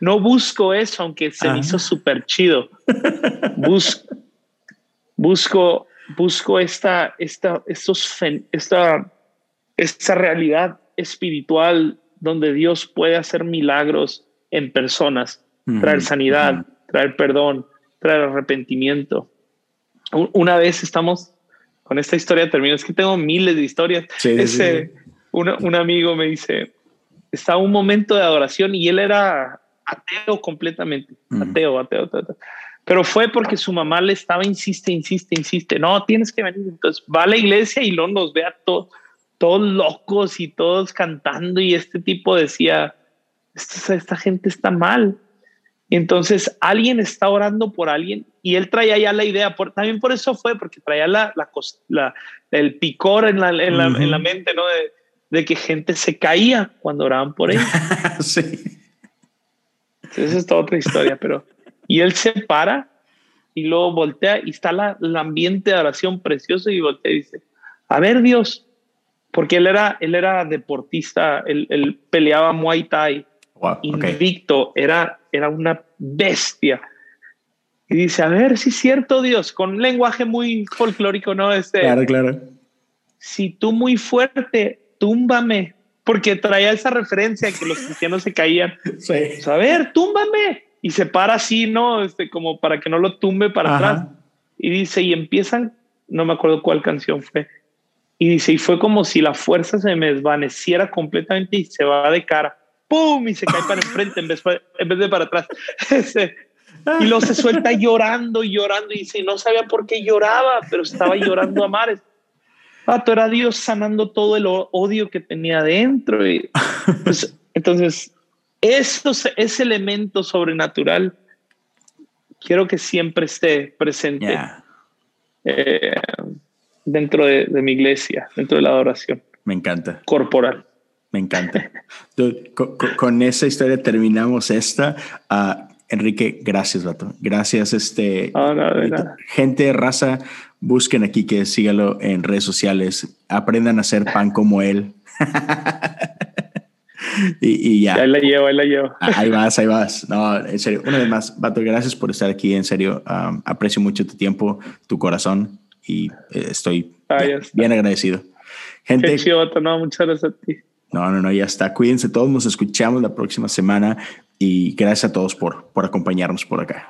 no busco eso, aunque se me hizo súper chido. Busco, busco, busco esta, esta, estos, esta, esta realidad espiritual donde Dios puede hacer milagros en personas, traer sanidad, traer perdón, traer arrepentimiento. Una vez estamos con esta historia, termino, es que tengo miles de historias. un amigo me dice, estaba un momento de adoración y él era ateo completamente, ateo, ateo, ateo, Pero fue porque su mamá le estaba, insiste, insiste, insiste, no, tienes que venir. Entonces va a la iglesia y luego nos ve a todos, todos locos y todos cantando y este tipo decía, esta, esta gente está mal. Y entonces alguien está orando por alguien y él traía ya la idea, por, también por eso fue, porque traía la, la, el picor en la, en, la, en la mente, ¿no? De, de, que gente se caía cuando oraban por él. sí. Esa es toda otra historia, pero... Y él se para y luego voltea y está la, el ambiente de oración precioso y voltea y dice, a ver Dios, porque él era, él era deportista, él, él peleaba Muay Thai, invicto, era, era una bestia. Y dice, a ver si es cierto Dios, con un lenguaje muy folclórico, ¿no? Este, claro, claro. Si tú muy fuerte, túmbame, porque traía esa referencia que los cristianos se caían. Sí. Pues, a ver, túmbame. Y se para así, ¿no? Este, como para que no lo tumbe para atrás. Y dice, y empiezan, no me acuerdo cuál canción fue. Y dice, y fue como si la fuerza se me desvaneciera completamente y se va de cara. ¡Pum! Y se cae para enfrente en vez, en vez de para atrás. y luego se suelta llorando y llorando y dice, no sabía por qué lloraba, pero estaba llorando a mares. Pato, era Dios sanando todo el odio que tenía dentro. Y, pues, entonces, eso, ese elemento sobrenatural quiero que siempre esté presente eh, dentro de, mi iglesia, dentro de la adoración. Me encanta. Corporal. Me encanta. con, esa historia terminamos esta. Uh, Enrique, gracias, Vato. Gracias, este. gente, raza, busquen aquí que sígalo en redes sociales. Aprendan a hacer pan como él. y, ya. Ahí la llevo, ahí la llevo. Ah, ahí vas, ahí vas. No, en serio. Una vez más, Vato, gracias por estar aquí. En serio, um, aprecio mucho tu tiempo, tu corazón y eh, estoy ah, bien, agradecido. Gente, Qué chido, no, muchas gracias a ti. No, no, no, ya está. Cuídense todos, nos escuchamos la próxima semana y gracias a todos por, por acompañarnos por acá.